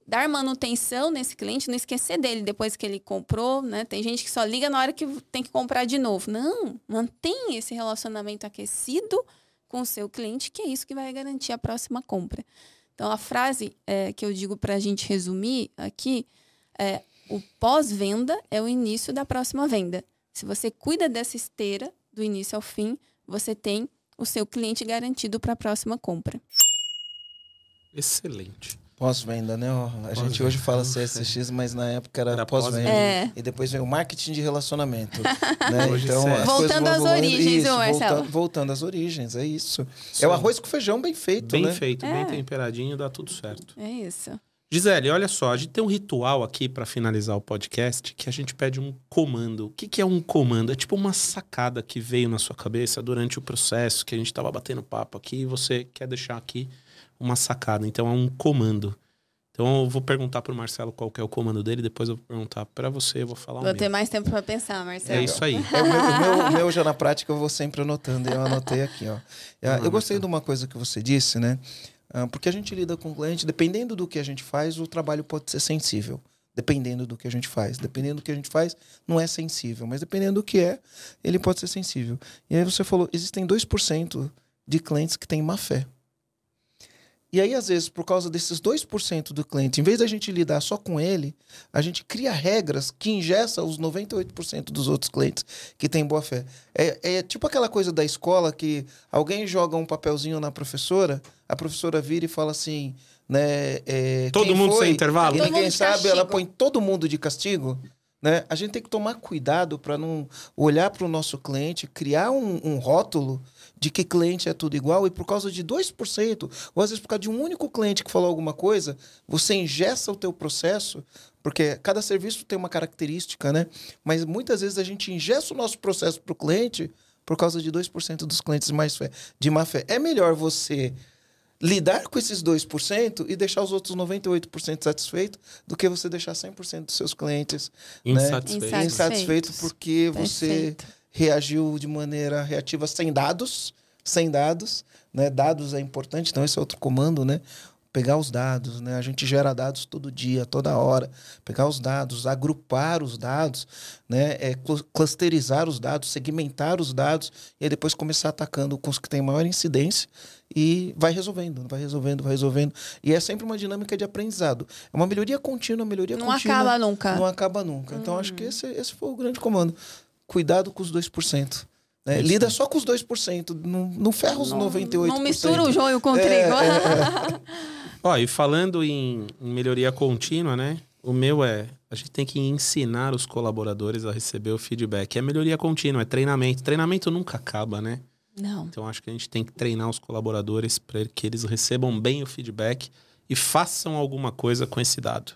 Dar manutenção nesse cliente, não esquecer dele depois que ele comprou, né? Tem gente que só liga na hora que tem que comprar de novo. Não, mantenha esse relacionamento aquecido com o seu cliente, que é isso que vai garantir a próxima compra. Então, a frase é, que eu digo para a gente resumir aqui é: o pós-venda é o início da próxima venda. Se você cuida dessa esteira, do início ao fim, você tem o seu cliente garantido para a próxima compra. Excelente. Pós-venda, né? A pós gente hoje fala CSX, mas na época era, era pós-venda. É. E depois veio o marketing de relacionamento. né? [LAUGHS] Então, as voltando às origens, isso, Marcelo. Voltando, voltando às origens, é isso. Sim. É o arroz com feijão bem feito, bem né? feito, é. bem temperadinho, dá tudo certo. É isso. Gisele, olha só, a gente tem um ritual aqui para finalizar o podcast que a gente pede um comando. O que, que, é um comando? É tipo uma sacada que veio na sua cabeça durante o processo que a gente estava batendo papo aqui e você quer deixar aqui uma sacada. Então é um comando. Então eu vou perguntar pro Marcelo qual que é o comando dele, depois eu vou perguntar para você, eu vou falar Vou ter mais tempo para pensar, Marcelo. É isso aí. É, o, meu, o, meu, o, meu, já na prática eu vou sempre anotando, eu anotei aqui, ó. Eu, eu gostei de uma coisa que você disse, né? Ah, porque a gente lida com o cliente, dependendo do que a gente faz, o trabalho pode ser sensível. Dependendo do que a gente faz. Dependendo do que a gente faz, não é sensível. Mas dependendo do que é, ele pode ser sensível. E aí você falou, existem 2% de clientes que têm má fé. E aí, às vezes, por causa desses 2% do cliente, em vez da gente lidar só com ele, a gente cria regras que ingessa os 98% dos outros clientes que têm boa fé. É, é, tipo aquela coisa da escola que alguém joga um papelzinho na professora, a professora vira e fala assim, né? É, todo mundo foi? sem intervalo? E ninguém sabe, ela põe todo mundo de castigo. Né? A gente tem que tomar cuidado para não olhar para o nosso cliente, criar um, um rótulo de que cliente é tudo igual e por causa de 2%, ou às vezes por causa de um único cliente que falou alguma coisa, você ingessa o teu processo, porque cada serviço tem uma característica, né? Mas muitas vezes a gente ingessa o nosso processo para o cliente por causa de 2% dos clientes mais fé, de má fé. É melhor você lidar com esses 2% e deixar os outros 98% satisfeitos do que você deixar 100% dos seus clientes insatisfeitos, né? insatisfeitos porque Perfeito. você reagiu de maneira reativa sem dados, sem dados, né? Dados é importante, então esse é outro comando, né? Pegar os dados, né? A gente gera dados todo dia, toda hora. Pegar os dados, agrupar os dados, né? É, clusterizar os dados, segmentar os dados e aí depois começar atacando com os que têm maior incidência e vai resolvendo, vai resolvendo, vai resolvendo. E é sempre uma dinâmica de aprendizado. É uma melhoria contínua, melhoria não contínua. Não acaba nunca. Não acaba nunca. Então acho que uhum. esse, esse foi o grande comando cuidado com os 2%. Né? Lida só com os 2%, não, não ferra os não, 98%. Não mistura o joio com o trigo. É, é, [LAUGHS] Ó, e falando em, em melhoria contínua, né? O meu é, a gente tem que ensinar os colaboradores a receber o feedback. É melhoria contínua, é treinamento. Treinamento nunca acaba, né? Não. Então acho que a gente tem que treinar os colaboradores para que eles recebam bem o feedback e façam alguma coisa com esse dado.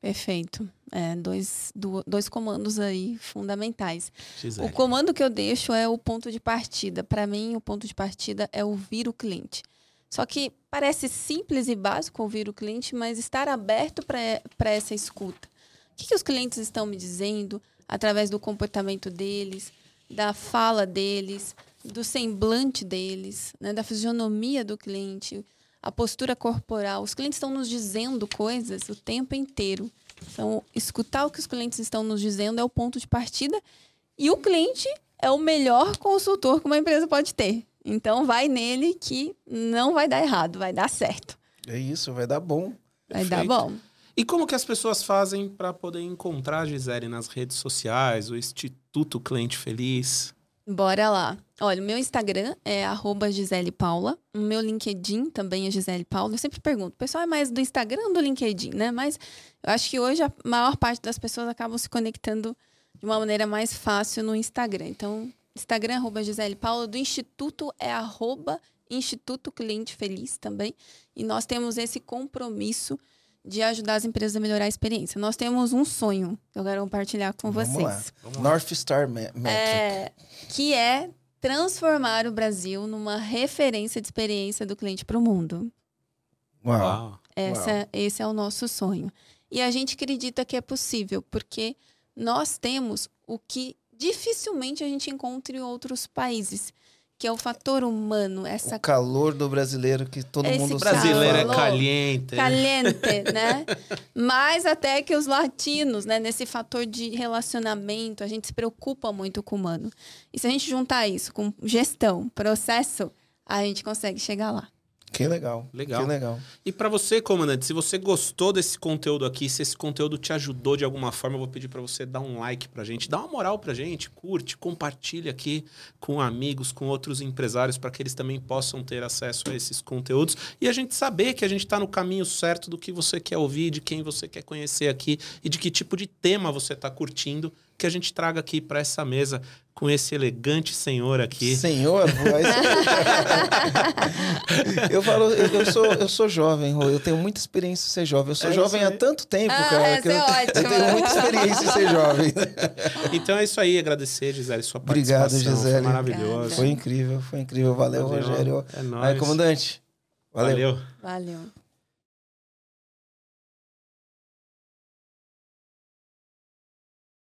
Perfeito. É, dois, dois comandos aí fundamentais. Gisele. O comando que eu deixo é o ponto de partida. Para mim, o ponto de partida é ouvir o cliente. Só que parece simples e básico ouvir o cliente, mas estar aberto para essa escuta. O que, que os clientes estão me dizendo através do comportamento deles, da fala deles, do semblante deles, né, da fisionomia do cliente, a postura corporal. Os clientes estão nos dizendo coisas o tempo inteiro. Então, escutar o que os clientes estão nos dizendo é o ponto de partida. E o cliente é o melhor consultor que uma empresa pode ter. Então, vai nele que não vai dar errado, vai dar certo. É isso, vai dar bom. Vai Perfeito. dar bom. E como que as pessoas fazem para poder encontrar a Gisele nas redes sociais, o Instituto Cliente Feliz? Bora lá. Olha, o meu Instagram é Gisele Paula. O meu LinkedIn também é Gisele Paula. Eu sempre pergunto, o pessoal é mais do Instagram ou do LinkedIn, né? Mas eu acho que hoje a maior parte das pessoas acabam se conectando de uma maneira mais fácil no Instagram. Então, Instagram, arroba Gisele Paula. Do Instituto é arroba Instituto Cliente Feliz também. E nós temos esse compromisso de ajudar as empresas a melhorar a experiência. Nós temos um sonho que eu quero compartilhar com Vamos vocês. Lá. Vamos lá. North Star Metric. É, que é transformar o Brasil numa referência de experiência do cliente para o mundo. Uau. Essa, Uau. Esse é o nosso sonho. E a gente acredita que é possível, porque nós temos o que dificilmente a gente encontra em outros países que é o fator humano, essa o calor do brasileiro que todo Esse mundo sabe. brasileiro é caliente. Caliente, [LAUGHS] né? Mais até que os latinos, né, nesse fator de relacionamento, a gente se preocupa muito com o humano. E se a gente juntar isso com gestão, processo, a gente consegue chegar lá. Que legal. Legal. Que legal. E para você, comandante, se você gostou desse conteúdo aqui, se esse conteúdo te ajudou de alguma forma, eu vou pedir para você dar um like pra gente, dá uma moral pra gente, curte, compartilha aqui com amigos, com outros empresários para que eles também possam ter acesso a esses conteúdos e a gente saber que a gente está no caminho certo do que você quer ouvir, de quem você quer conhecer aqui e de que tipo de tema você está curtindo que a gente traga aqui para essa mesa com esse elegante senhor aqui. Senhor? [LAUGHS] eu falo, eu, eu, sou, eu sou jovem, Rô. Eu tenho muita experiência em ser jovem. Eu sou é jovem há tanto tempo, ah, cara. Que eu, é eu, tenho muita experiência em ser jovem. [LAUGHS] então é isso aí. Agradecer, Gisele, sua participação. Obrigado, Gisele. Foi maravilhoso. Foi incrível, foi incrível. Valeu, Valeu. Rogério. É nóis. Aí, comandante. Valeu. Valeu. Valeu.